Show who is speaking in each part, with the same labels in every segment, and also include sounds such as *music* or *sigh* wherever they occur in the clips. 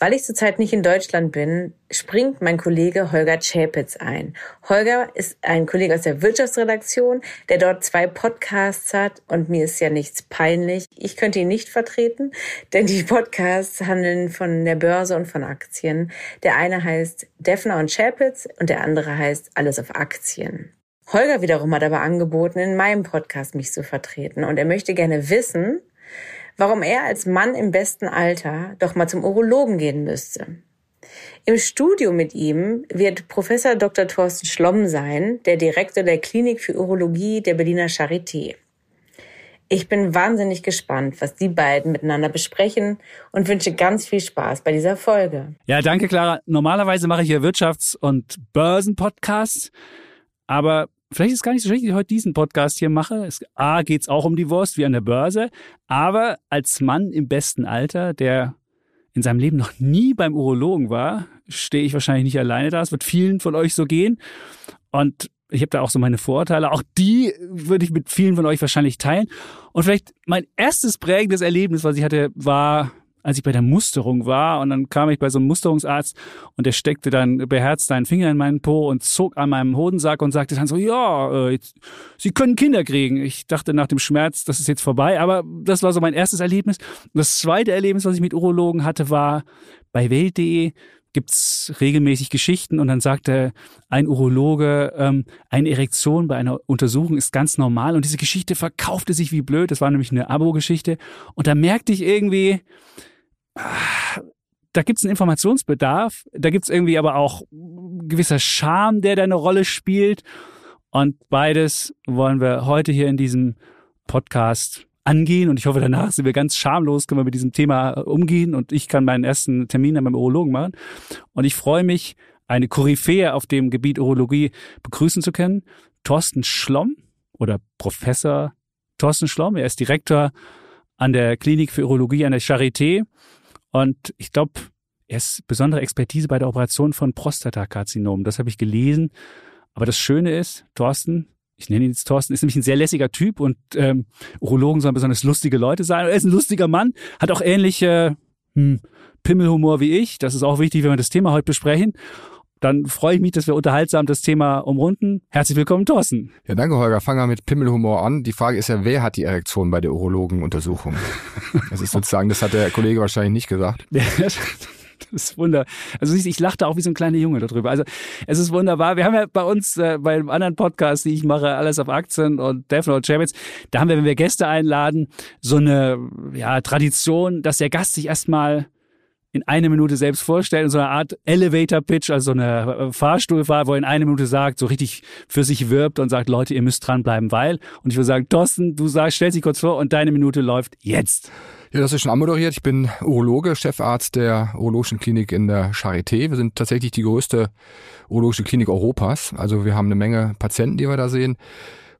Speaker 1: Weil ich zurzeit nicht in Deutschland bin, springt mein Kollege Holger Chapitz ein. Holger ist ein Kollege aus der Wirtschaftsredaktion, der dort zwei Podcasts hat und mir ist ja nichts peinlich. Ich könnte ihn nicht vertreten, *laughs* denn die Podcasts handeln von der Börse und von Aktien. Der eine heißt Defner und Chapitz und der andere heißt Alles auf Aktien. Holger wiederum hat aber angeboten, in meinem Podcast mich zu vertreten und er möchte gerne wissen, warum er als Mann im besten Alter doch mal zum Urologen gehen müsste. Im Studio mit ihm wird Professor Dr. Thorsten Schlomm sein, der Direktor der Klinik für Urologie der Berliner Charité. Ich bin wahnsinnig gespannt, was die beiden miteinander besprechen und wünsche ganz viel Spaß bei dieser Folge.
Speaker 2: Ja, danke, Clara. Normalerweise mache ich hier Wirtschafts- und Börsenpodcasts, aber Vielleicht ist es gar nicht so schlecht, dass ich heute diesen Podcast hier mache. Es, A, geht es auch um die Wurst wie an der Börse, aber als Mann im besten Alter, der in seinem Leben noch nie beim Urologen war, stehe ich wahrscheinlich nicht alleine da. Es wird vielen von euch so gehen. Und ich habe da auch so meine Vorurteile. Auch die würde ich mit vielen von euch wahrscheinlich teilen. Und vielleicht mein erstes prägendes Erlebnis, was ich hatte, war als ich bei der Musterung war und dann kam ich bei so einem Musterungsarzt und der steckte dann beherzt einen Finger in meinen Po und zog an meinem Hodensack und sagte dann so, ja, äh, Sie können Kinder kriegen. Ich dachte nach dem Schmerz, das ist jetzt vorbei, aber das war so mein erstes Erlebnis. Das zweite Erlebnis, was ich mit Urologen hatte, war bei Welt.de gibt's regelmäßig Geschichten und dann sagte ein Urologe, ähm, eine Erektion bei einer Untersuchung ist ganz normal und diese Geschichte verkaufte sich wie blöd. Das war nämlich eine Abo-Geschichte und da merkte ich irgendwie, da gibt es einen Informationsbedarf, da gibt es irgendwie aber auch gewisser Charme, der da eine Rolle spielt. Und beides wollen wir heute hier in diesem Podcast angehen. Und ich hoffe, danach sind wir ganz schamlos, können wir mit diesem Thema umgehen. Und ich kann meinen ersten Termin dann beim Urologen machen. Und ich freue mich, eine Koryphäe auf dem Gebiet Urologie begrüßen zu können. Thorsten Schlomm oder Professor Thorsten Schlomm. Er ist Direktor an der Klinik für Urologie an der Charité und ich glaube, er ist besondere Expertise bei der Operation von Prostatakarzinomen. Das habe ich gelesen. Aber das Schöne ist, Thorsten, ich nenne ihn jetzt Thorsten, ist nämlich ein sehr lässiger Typ und ähm, Urologen sollen besonders lustige Leute sein. Er ist ein lustiger Mann, hat auch ähnliche hm, Pimmelhumor wie ich. Das ist auch wichtig, wenn wir das Thema heute besprechen dann freue ich mich, dass wir unterhaltsam das Thema umrunden. Herzlich willkommen, Thorsten.
Speaker 3: Ja, danke, Holger. Fangen wir mit Pimmelhumor an. Die Frage ist ja, wer hat die Erektion bei der Urologenuntersuchung? *laughs* Das ist sozusagen, das hat der Kollege wahrscheinlich nicht gesagt.
Speaker 2: Das ist wunder. Also ich lachte auch wie so ein kleiner Junge darüber. Also es ist wunderbar. Wir haben ja bei uns äh, bei einem anderen Podcast, die ich mache, alles auf Aktien und Defner und da haben wir, wenn wir Gäste einladen, so eine ja, Tradition, dass der Gast sich erstmal in eine Minute selbst vorstellen, so eine Art Elevator-Pitch, also so eine äh, Fahrstuhlfahrt, wo er in eine Minute sagt, so richtig für sich wirbt und sagt, Leute, ihr müsst dranbleiben, weil. Und ich würde sagen, Thorsten, du sagst, stell dich kurz vor und deine Minute läuft jetzt.
Speaker 3: Ja, das ist schon anmoderiert. Ich bin Urologe, Chefarzt der Urologischen Klinik in der Charité. Wir sind tatsächlich die größte urologische Klinik Europas. Also wir haben eine Menge Patienten, die wir da sehen.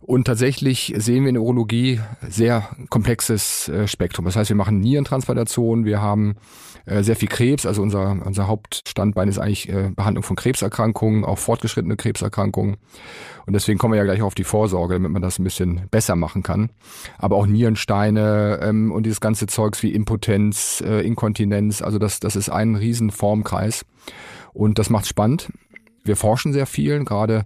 Speaker 3: Und tatsächlich sehen wir in der Urologie sehr komplexes äh, Spektrum. Das heißt, wir machen Nierentransplantationen, wir haben äh, sehr viel Krebs. Also unser, unser Hauptstandbein ist eigentlich äh, Behandlung von Krebserkrankungen, auch fortgeschrittene Krebserkrankungen. Und deswegen kommen wir ja gleich auf die Vorsorge, damit man das ein bisschen besser machen kann. Aber auch Nierensteine ähm, und dieses ganze Zeugs wie Impotenz, äh, Inkontinenz, also das, das ist ein riesen Formkreis. Und das macht spannend. Wir forschen sehr viel, gerade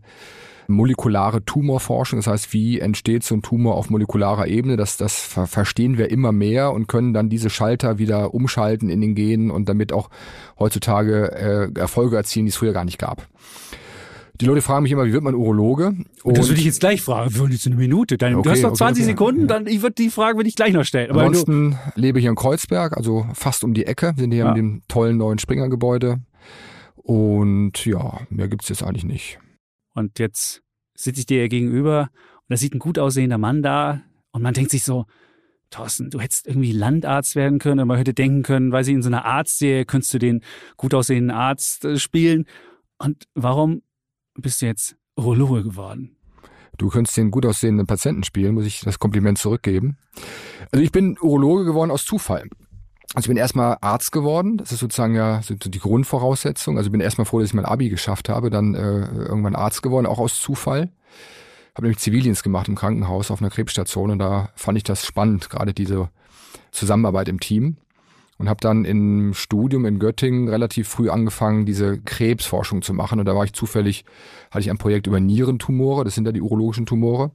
Speaker 3: molekulare Tumorforschung. Das heißt, wie entsteht so ein Tumor auf molekularer Ebene? Das, das verstehen wir immer mehr und können dann diese Schalter wieder umschalten in den Genen und damit auch heutzutage äh, Erfolge erzielen, die es früher gar nicht gab. Die Leute fragen mich immer, wie wird man Urologe?
Speaker 2: Und das würde ich jetzt gleich fragen. Wir wollen jetzt eine Minute. Dein, okay, du hast noch 20 okay, okay. Sekunden, dann ich würde die Frage würde ich gleich noch stellen.
Speaker 3: Aber Ansonsten lebe ich hier in Kreuzberg, also fast um die Ecke. Wir sind hier ja. in dem tollen neuen Springer-Gebäude. Und ja, mehr gibt's jetzt eigentlich nicht.
Speaker 2: Und jetzt sitze ich dir gegenüber und da sieht ein gut aussehender Mann da und man denkt sich so, Thorsten, du hättest irgendwie Landarzt werden können oder man hätte denken können, weil sie in so einer Arztserie könntest du den gut aussehenden Arzt äh, spielen. Und warum bist du jetzt Urologe geworden?
Speaker 3: Du könntest den gut aussehenden Patienten spielen, muss ich das Kompliment zurückgeben. Also ich bin Urologe geworden aus Zufall. Also ich bin erstmal Arzt geworden, das ist sozusagen ja so die Grundvoraussetzung. Also ich bin erstmal froh, dass ich mein Abi geschafft habe, dann äh, irgendwann Arzt geworden, auch aus Zufall. Habe nämlich Zivildienst gemacht im Krankenhaus auf einer Krebsstation und da fand ich das spannend, gerade diese Zusammenarbeit im Team. Und habe dann im Studium in Göttingen relativ früh angefangen, diese Krebsforschung zu machen. Und da war ich zufällig, hatte ich ein Projekt über Nierentumore, das sind ja die urologischen Tumore.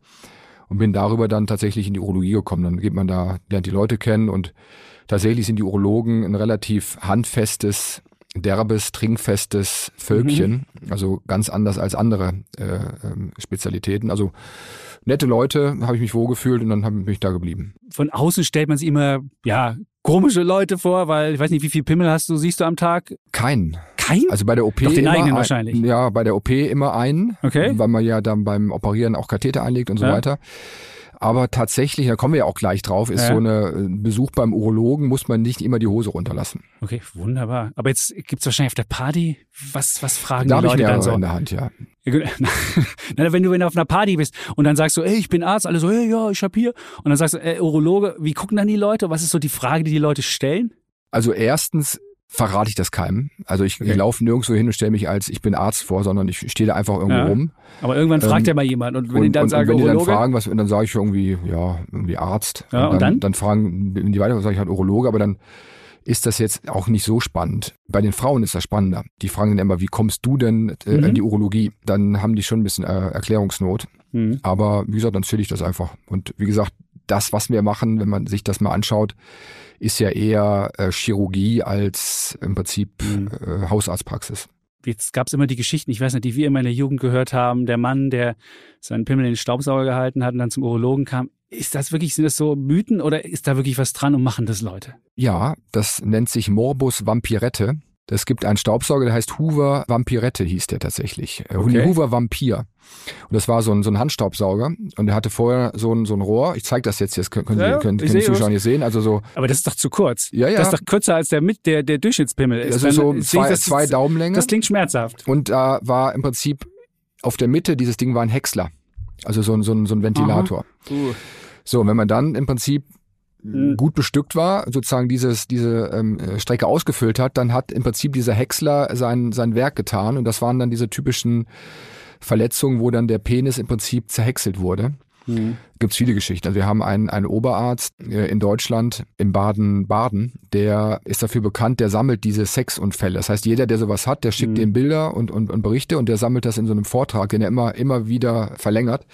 Speaker 3: Und bin darüber dann tatsächlich in die Urologie gekommen. Dann geht man da, lernt die Leute kennen und tatsächlich sind die Urologen ein relativ handfestes, derbes, trinkfestes Völkchen. Mhm. Also ganz anders als andere äh, ähm, Spezialitäten. Also nette Leute, habe ich mich wohlgefühlt und dann habe ich mich da geblieben.
Speaker 2: Von außen stellt man sich immer, ja, komische Leute vor, weil ich weiß nicht, wie viel Pimmel hast du, siehst du am Tag?
Speaker 3: Keinen.
Speaker 2: Kein?
Speaker 3: Also bei der OP
Speaker 2: Doch den
Speaker 3: immer
Speaker 2: eigenen
Speaker 3: ein,
Speaker 2: wahrscheinlich.
Speaker 3: Ja, bei der OP immer einen,
Speaker 2: Okay.
Speaker 3: weil man ja dann beim Operieren auch Katheter einlegt und so
Speaker 2: Ja.
Speaker 3: weiter. Aber tatsächlich, da kommen wir ja auch gleich drauf, ist
Speaker 2: Ja.
Speaker 3: so eine äh, Besuch beim Urologen, muss man nicht immer die Hose runterlassen.
Speaker 2: Okay, wunderbar. Aber jetzt gibt's wahrscheinlich auf der Party, was, was fragen
Speaker 3: Da
Speaker 2: die
Speaker 3: habe ich
Speaker 2: Leute dann so?
Speaker 3: in der Hand, ja. *laughs*
Speaker 2: Na, wenn du wenn du auf einer Party bist und dann sagst du, ey, ich bin Arzt, alle so, hey, ja, ich hab hier. Und dann sagst du, ey, Urologe, wie gucken dann die Leute? Was ist so die Frage, die die Leute stellen?
Speaker 3: Also erstens verrate ich das keinem. Also ich,
Speaker 2: Okay.
Speaker 3: ich laufe nirgendwo hin und stelle mich als ich bin Arzt vor, sondern ich stehe da einfach irgendwo
Speaker 2: Ja.
Speaker 3: rum.
Speaker 2: Aber irgendwann fragt
Speaker 3: Ähm,
Speaker 2: ja mal jemand und wenn
Speaker 3: und,
Speaker 2: die dann
Speaker 3: und,
Speaker 2: sagen,
Speaker 3: und wenn die dann
Speaker 2: Urologe,
Speaker 3: fragen, was, dann sage ich irgendwie, ja, irgendwie Arzt.
Speaker 2: Ja, und
Speaker 3: dann,
Speaker 2: dann?
Speaker 3: dann fragen wenn die weiter, sage ich halt Urologe, aber dann ist das jetzt auch nicht so spannend. Bei den Frauen ist das spannender. Die fragen dann immer, wie kommst du denn äh,
Speaker 2: Mhm.
Speaker 3: in die Urologie? Dann haben die schon ein bisschen äh, Erklärungsnot.
Speaker 2: Hm.
Speaker 3: Aber wie gesagt, dann zähle ich das einfach. Und wie gesagt, das, was wir machen, wenn man sich das mal anschaut, ist ja eher äh, Chirurgie als im Prinzip
Speaker 2: Mhm.
Speaker 3: äh, Hausarztpraxis.
Speaker 2: Jetzt gab's immer die Geschichten, ich weiß nicht, die wir immer in der Jugend gehört haben, der Mann, der seinen Pimmel in den Staubsauger gehalten hat und dann zum Urologen kam. Ist das wirklich, sind das so Mythen oder ist da wirklich was dran und machen das Leute?
Speaker 3: Ja, das nennt sich Morbus Vampirette. Es gibt einen Staubsauger, der heißt Hoover Vampirette, hieß der tatsächlich. Äh,
Speaker 2: Okay.
Speaker 3: Hoover Vampir. Und das war so ein, so ein Handstaubsauger. Und der hatte vorher so ein, so ein Rohr. Ich zeige das jetzt, jetzt können, können,
Speaker 2: Ja,
Speaker 3: Sie, können, können die Zuschauer nicht sehen. Also so,
Speaker 2: Aber das ist doch zu kurz.
Speaker 3: Ja, ja.
Speaker 2: Das ist doch kürzer als der mit der, der Durchschnittspimmel ist.
Speaker 3: also so zwei,
Speaker 2: das,
Speaker 3: zwei Daumenlänge.
Speaker 2: Das klingt schmerzhaft.
Speaker 3: Und da war im Prinzip auf der Mitte dieses Ding war ein Häcksler. Also so ein, so ein, so ein Ventilator.
Speaker 2: Uh.
Speaker 3: So, wenn man dann im Prinzip. Gut bestückt war, sozusagen dieses, diese ähm, äh, Strecke ausgefüllt hat, dann hat im Prinzip dieser Häcksler sein, sein Werk getan und das waren dann diese typischen Verletzungen, wo dann der Penis im Prinzip zerhäckselt wurde.
Speaker 2: Mhm.
Speaker 3: Gibt's viele Geschichten. Also wir haben einen, einen Oberarzt äh, in Deutschland, in Baden-Baden, der ist dafür bekannt, der sammelt diese Sexunfälle. Das heißt, jeder, der sowas hat, der schickt
Speaker 2: Mhm.
Speaker 3: ihm Bilder und, und, und Berichte und der sammelt das in so einem Vortrag, den er immer, immer wieder verlängert.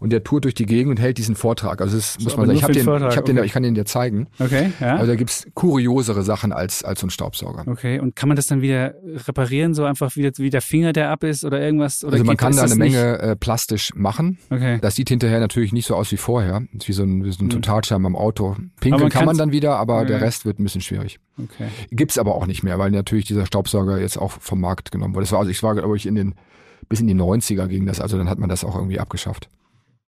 Speaker 3: Und der tourt durch die Gegend und hält diesen Vortrag. Also das muss
Speaker 2: aber
Speaker 3: man sagen. Ich den,
Speaker 2: Vortrag,
Speaker 3: ich, hab den,
Speaker 2: okay.
Speaker 3: ich kann den dir zeigen.
Speaker 2: Okay, ja.
Speaker 3: Also da gibt's kuriosere Sachen als, als so ein Staubsauger.
Speaker 2: Okay, und kann man das dann wieder reparieren, so einfach wieder wie der Finger, der ab ist oder irgendwas? Oder
Speaker 3: Also man kann da eine
Speaker 2: nicht-
Speaker 3: Menge äh, plastisch machen.
Speaker 2: Okay.
Speaker 3: Das sieht hinterher natürlich nicht so aus wie vorher. Das ist wie so ein, wie so ein
Speaker 2: Mhm.
Speaker 3: Totalschirm am Auto. Pinkeln kann man dann wieder, aber der
Speaker 2: Ja.
Speaker 3: Rest wird ein bisschen schwierig.
Speaker 2: Okay.
Speaker 3: Gibt's aber auch nicht mehr, weil natürlich dieser Staubsauger jetzt auch vom Markt genommen wurde. Das war, also ich war, glaube ich, in den, bis in die 90er ging das, also dann hat man das auch irgendwie abgeschafft.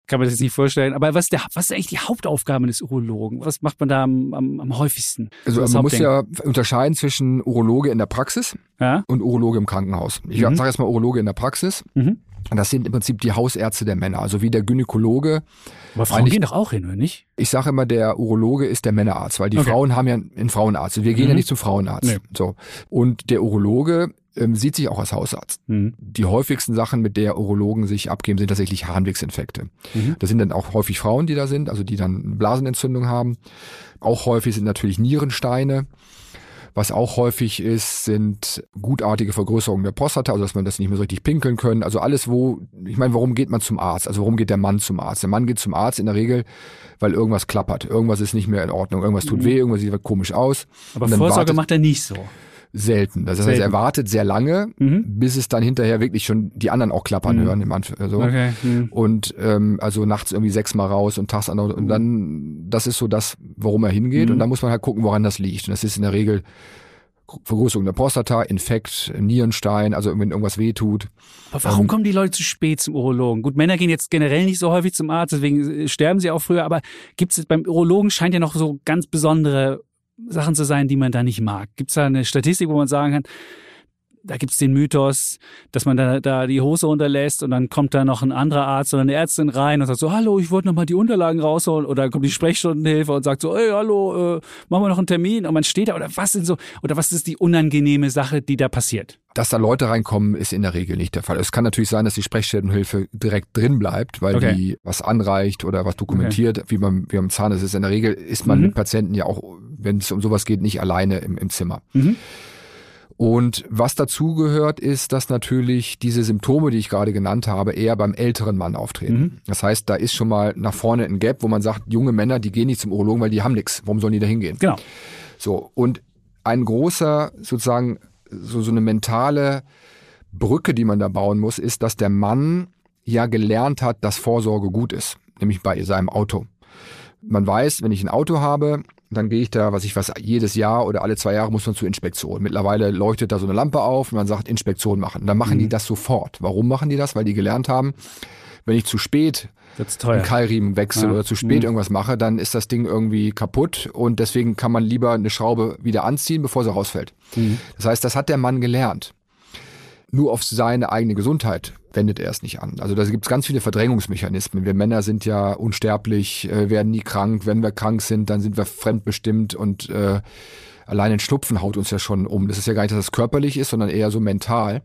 Speaker 2: Kann man das jetzt nicht vorstellen. Aber was ist, der, was ist eigentlich die Hauptaufgabe des Urologen? Was macht man da am, am, am häufigsten?
Speaker 3: Also man muss ja unterscheiden zwischen Urologe in der Praxis
Speaker 2: Ja?
Speaker 3: und Urologe im Krankenhaus. Ich
Speaker 2: Mhm.
Speaker 3: sage jetzt mal Urologe in der Praxis.
Speaker 2: Mhm.
Speaker 3: Und das sind im Prinzip die Hausärzte der Männer. Also wie der Gynäkologe.
Speaker 2: Aber Frauen gehen doch auch hin, oder nicht?
Speaker 3: Ich sage immer, der Urologe ist der Männerarzt, weil die
Speaker 2: Okay.
Speaker 3: Frauen haben ja einen Frauenarzt. Und wir gehen
Speaker 2: Mhm.
Speaker 3: ja nicht zum Frauenarzt.
Speaker 2: Nee.
Speaker 3: So. Und der Urologe ähm, sieht sich auch als Hausarzt.
Speaker 2: Mhm.
Speaker 3: Die häufigsten Sachen, mit der Urologen sich abgeben, sind tatsächlich Harnwegsinfekte.
Speaker 2: Mhm.
Speaker 3: Das sind dann auch häufig Frauen, die da sind, also die dann Blasenentzündung haben. Auch häufig sind natürlich Nierensteine. Was auch häufig ist, sind gutartige Vergrößerungen der Prostata, also dass man das nicht mehr so richtig pinkeln können. Also alles, wo, ich meine, warum geht man zum Arzt? Also warum geht der Mann zum Arzt? Der Mann geht zum Arzt in der Regel, weil irgendwas klappert. Irgendwas ist nicht mehr in Ordnung. Irgendwas tut
Speaker 2: Mhm.
Speaker 3: weh, irgendwas sieht komisch aus.
Speaker 2: Aber Vorsorge
Speaker 3: wartet-
Speaker 2: macht er nicht so.
Speaker 3: Selten. Das heißt,
Speaker 2: Selten.
Speaker 3: er wartet sehr lange,
Speaker 2: Mhm.
Speaker 3: bis es dann hinterher wirklich schon die anderen auch klappern
Speaker 2: Mhm.
Speaker 3: hören. Im Anf also.
Speaker 2: Okay. Mhm.
Speaker 3: Und ähm, also nachts irgendwie sechsmal raus und tags andere. Und dann, das ist so das, worum er hingeht.
Speaker 2: Mhm.
Speaker 3: Und dann muss man halt gucken, woran das liegt. Und das ist in der Regel Vergrößerung der Prostata, Infekt, Nierenstein, also wenn irgendwas wehtut.
Speaker 2: Aber warum
Speaker 3: Ähm,
Speaker 2: kommen die Leute zu spät zum Urologen? Gut, Männer gehen jetzt generell nicht so häufig zum Arzt, deswegen äh, sterben sie auch früher. Aber gibt es beim Urologen scheint ja noch so ganz besondere Sachen zu sein, die man da nicht mag. Gibt es da eine Statistik, wo man sagen kann, da gibt's den Mythos, dass man da, da die Hose unterlässt und dann kommt da noch ein anderer Arzt oder eine Ärztin rein und sagt so, hallo, ich wollte noch mal die Unterlagen rausholen oder dann kommt die Sprechstundenhilfe und sagt so, hey, hallo, äh, machen wir noch einen Termin und man steht da oder was sind so oder was ist die unangenehme Sache, die da passiert?
Speaker 3: Dass da Leute reinkommen, ist in der Regel nicht der Fall. Es kann natürlich sein, dass die Sprechstundenhilfe direkt drin bleibt, weil
Speaker 2: Okay.
Speaker 3: die was anreicht oder was dokumentiert, wie beim, wie beim Zahnarzt ist. In der Regel ist man
Speaker 2: Mhm.
Speaker 3: mit Patienten ja auch, wenn es um sowas geht, nicht alleine im, im Zimmer.
Speaker 2: Mhm.
Speaker 3: Und was dazu gehört, ist, dass natürlich diese Symptome, die ich gerade genannt habe, eher beim älteren Mann auftreten.
Speaker 2: Mhm.
Speaker 3: Das heißt, da ist schon mal nach vorne ein Gap, wo man sagt, junge Männer, die gehen nicht zum Urologen, weil die haben nichts. Warum sollen die da hingehen?
Speaker 2: Genau.
Speaker 3: So, und ein großer, sozusagen, so, so eine mentale Brücke, die man da bauen muss, ist, dass der Mann ja gelernt hat, dass Vorsorge gut ist, nämlich bei seinem Auto. Man weiß, wenn ich ein Auto habe, dann gehe ich da, was ich was, jedes Jahr oder alle zwei Jahre muss man zur Inspektion. Mittlerweile leuchtet da so eine Lampe auf und man sagt, Inspektion machen. Und dann machen die das sofort. Warum machen die das? Weil die gelernt haben, wenn ich zu spät einen. Keilriemen wechsle
Speaker 2: Ja.
Speaker 3: oder zu spät
Speaker 2: Mhm.
Speaker 3: irgendwas mache, dann ist das Ding irgendwie kaputt und deswegen kann man lieber eine Schraube wieder anziehen, bevor sie rausfällt.
Speaker 2: Mhm.
Speaker 3: Das heißt, das hat der Mann gelernt. Nur auf seine eigene Gesundheit wendet er es nicht an. Also da gibt es ganz viele Verdrängungsmechanismen. Wir Männer sind ja unsterblich, äh, werden nie krank. Wenn wir krank sind, dann sind wir fremdbestimmt und äh, allein ein Schnupfen haut uns ja schon um. Das ist ja gar nicht, dass das körperlich ist, sondern eher so mental,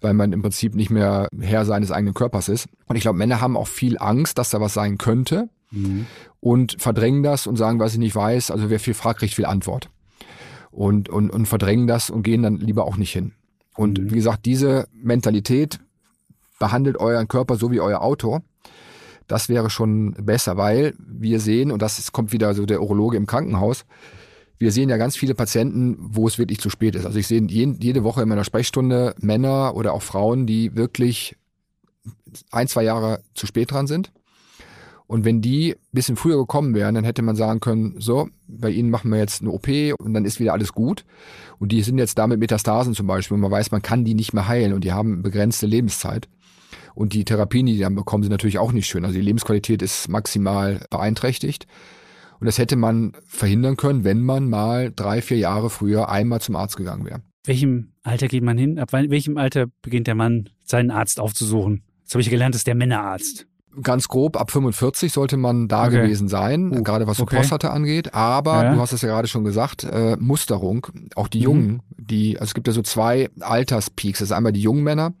Speaker 3: weil man im Prinzip nicht mehr Herr seines eigenen Körpers ist. Und ich glaube, Männer haben auch viel Angst, dass da was sein könnte
Speaker 2: Mhm.
Speaker 3: und verdrängen das und sagen, was ich nicht weiß. Also wer viel fragt, kriegt viel Antwort. Und, und, und verdrängen das und gehen dann lieber auch nicht hin. Und
Speaker 2: Mhm.
Speaker 3: wie gesagt, diese Mentalität behandelt euren Körper so wie euer Auto. Das wäre schon besser, weil wir sehen, und das kommt wieder so der Urologe im Krankenhaus, wir sehen ja ganz viele Patienten, wo es wirklich zu spät ist. Also ich sehe jede Woche in meiner Sprechstunde Männer oder auch Frauen, die wirklich ein, zwei Jahre zu spät dran sind. Und wenn die ein bisschen früher gekommen wären, dann hätte man sagen können, so, bei ihnen machen wir jetzt eine OP und dann ist wieder alles gut. Und die sind jetzt da mit Metastasen zum Beispiel und man weiß, man kann die nicht mehr heilen und die haben begrenzte Lebenszeit. Und die Therapien, die die dann bekommen, sind natürlich auch nicht schön. Also die Lebensqualität ist maximal beeinträchtigt. Und das hätte man verhindern können, wenn man mal drei, vier Jahre früher einmal zum Arzt gegangen wäre.
Speaker 2: Welchem Alter geht man hin? Ab welchem Alter beginnt der Mann, seinen Arzt aufzusuchen? Das habe ich gelernt, das ist der Männerarzt.
Speaker 3: Ganz grob, ab 45 sollte man da
Speaker 2: Okay.
Speaker 3: gewesen sein,
Speaker 2: Uh,
Speaker 3: gerade was so
Speaker 2: okay.
Speaker 3: Prostata angeht. Aber,
Speaker 2: Ja.
Speaker 3: du hast es ja gerade schon gesagt, äh, Musterung, auch die
Speaker 2: Mhm.
Speaker 3: Jungen, die, also es gibt ja so zwei Alterspeaks. Das ist einmal die jungen Männer,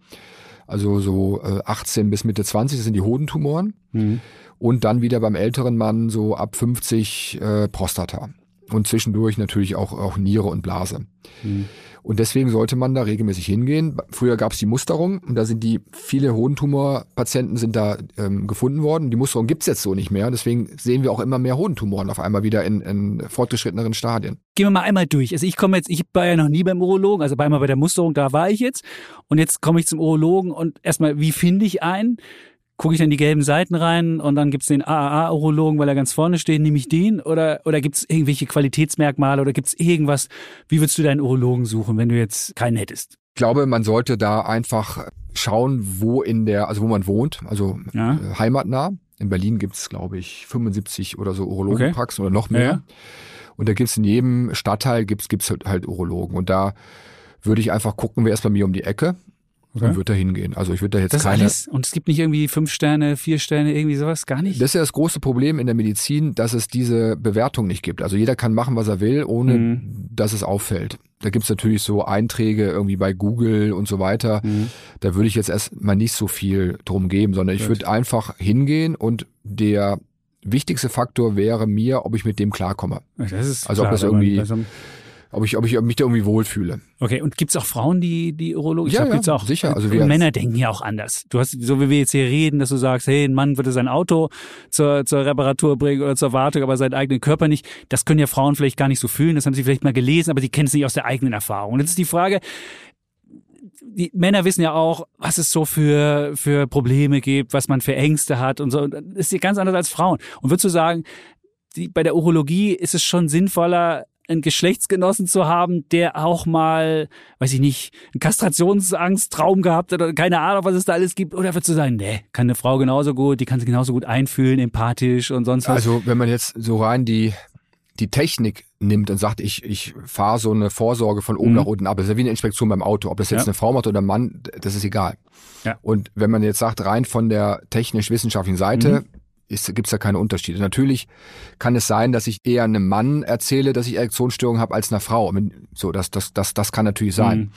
Speaker 3: also so äh, 18 bis Mitte 20, das sind die Hodentumoren.
Speaker 2: Mhm.
Speaker 3: Und dann wieder beim älteren Mann so ab 50 äh, Prostata. Und zwischendurch natürlich auch, auch Niere und Blase.
Speaker 2: Mhm.
Speaker 3: Und deswegen sollte man da regelmäßig hingehen. Früher gab es die Musterung und da sind die, viele Hodentumorpatienten sind da ähm, gefunden worden. Die Musterung gibt's jetzt so nicht mehr. Deswegen sehen wir auch immer mehr Hodentumoren auf einmal wieder in, in fortgeschritteneren Stadien.
Speaker 2: Gehen wir mal einmal durch. Also ich komme jetzt, ich war ja noch nie beim Urologen, also einmal bei der Musterung, da war ich jetzt. Und jetzt komme ich zum Urologen und erstmal, wie finde ich einen? Gucke ich dann die gelben Seiten rein und dann gibt's den AAA-Urologen, weil er ganz vorne steht, nehme ich den? Oder, oder gibt's irgendwelche Qualitätsmerkmale oder gibt's irgendwas? Wie würdest du deinen Urologen suchen, wenn du jetzt keinen hättest?
Speaker 3: Ich glaube, man sollte da einfach schauen, wo in der, also wo man wohnt, also
Speaker 2: Ja.
Speaker 3: äh, heimatnah. In Berlin gibt's, glaube ich, 75 oder so Urologenpraxen oder noch mehr.
Speaker 2: Ja.
Speaker 3: Und da gibt's in jedem Stadtteil gibt's gibt's halt, halt Urologen. Und da würde ich einfach gucken, wer ist bei mir um die Ecke
Speaker 2: Okay.
Speaker 3: und würde da hingehen. Also ich würde da jetzt
Speaker 2: Das
Speaker 3: keine.
Speaker 2: alles? Und es gibt nicht irgendwie fünf Sterne, vier Sterne, irgendwie sowas? Gar nicht?
Speaker 3: Das ist ja das große Problem in der Medizin, dass es diese Bewertung nicht gibt. Also jeder kann machen, was er will, ohne
Speaker 2: Mhm.
Speaker 3: dass es auffällt. Da gibt's natürlich so Einträge irgendwie bei Google und so weiter.
Speaker 2: Mhm.
Speaker 3: Da würde ich jetzt erstmal nicht so viel drum geben, sondern ich würde einfach hingehen und der wichtigste Faktor wäre mir, ob ich mit dem klarkomme.
Speaker 2: Das ist
Speaker 3: Also ob
Speaker 2: klar,
Speaker 3: das
Speaker 2: wenn man
Speaker 3: irgendwie- Ob ich, ob ich mich da irgendwie wohlfühle.
Speaker 2: Okay, und gibt's auch Frauen, die die Urologen? Ich
Speaker 3: Ja, ja,
Speaker 2: gibt's auch.
Speaker 3: sicher. Also
Speaker 2: und
Speaker 3: wir-
Speaker 2: Männer denken ja auch anders. Du hast, so wie wir jetzt hier reden, dass du sagst, hey, ein Mann würde sein Auto zur, zur Reparatur bringen oder zur Wartung, aber seinen eigenen Körper nicht. Das können ja Frauen vielleicht gar nicht so fühlen. Das haben sie vielleicht mal gelesen, aber sie kennen es nicht aus der eigenen Erfahrung. Und jetzt ist die Frage, die Männer wissen ja auch, was es so für, für Probleme gibt, was man für Ängste hat und so. Das ist ja ganz anders als Frauen. Und würdest du sagen, die, bei der Urologie ist es schon sinnvoller, einen Geschlechtsgenossen zu haben, der auch mal, weiß ich nicht, einen Kastrationsangst-Traum gehabt hat oder keine Ahnung, was es da alles gibt? Oder würdest du sagen, nee, kann eine Frau genauso gut, die kann sich genauso gut einfühlen, empathisch und sonst was?
Speaker 3: Also wenn man jetzt so rein die, die Technik nimmt und sagt, ich, ich fahre so eine Vorsorge von oben
Speaker 2: Mhm.
Speaker 3: nach unten ab. Das ist ja wie eine Inspektion beim Auto. Ob das jetzt
Speaker 2: Ja.
Speaker 3: eine Frau macht oder ein Mann, das ist egal.
Speaker 2: Ja.
Speaker 3: Und wenn man jetzt sagt, rein von der technisch-wissenschaftlichen Seite,
Speaker 2: Mhm.
Speaker 3: Ist, gibt's da keine Unterschiede. Natürlich kann es sein, dass ich eher einem Mann erzähle, dass ich Erektionsstörungen habe, als einer Frau. So, das, das, das, das kann natürlich sein.
Speaker 2: Mhm.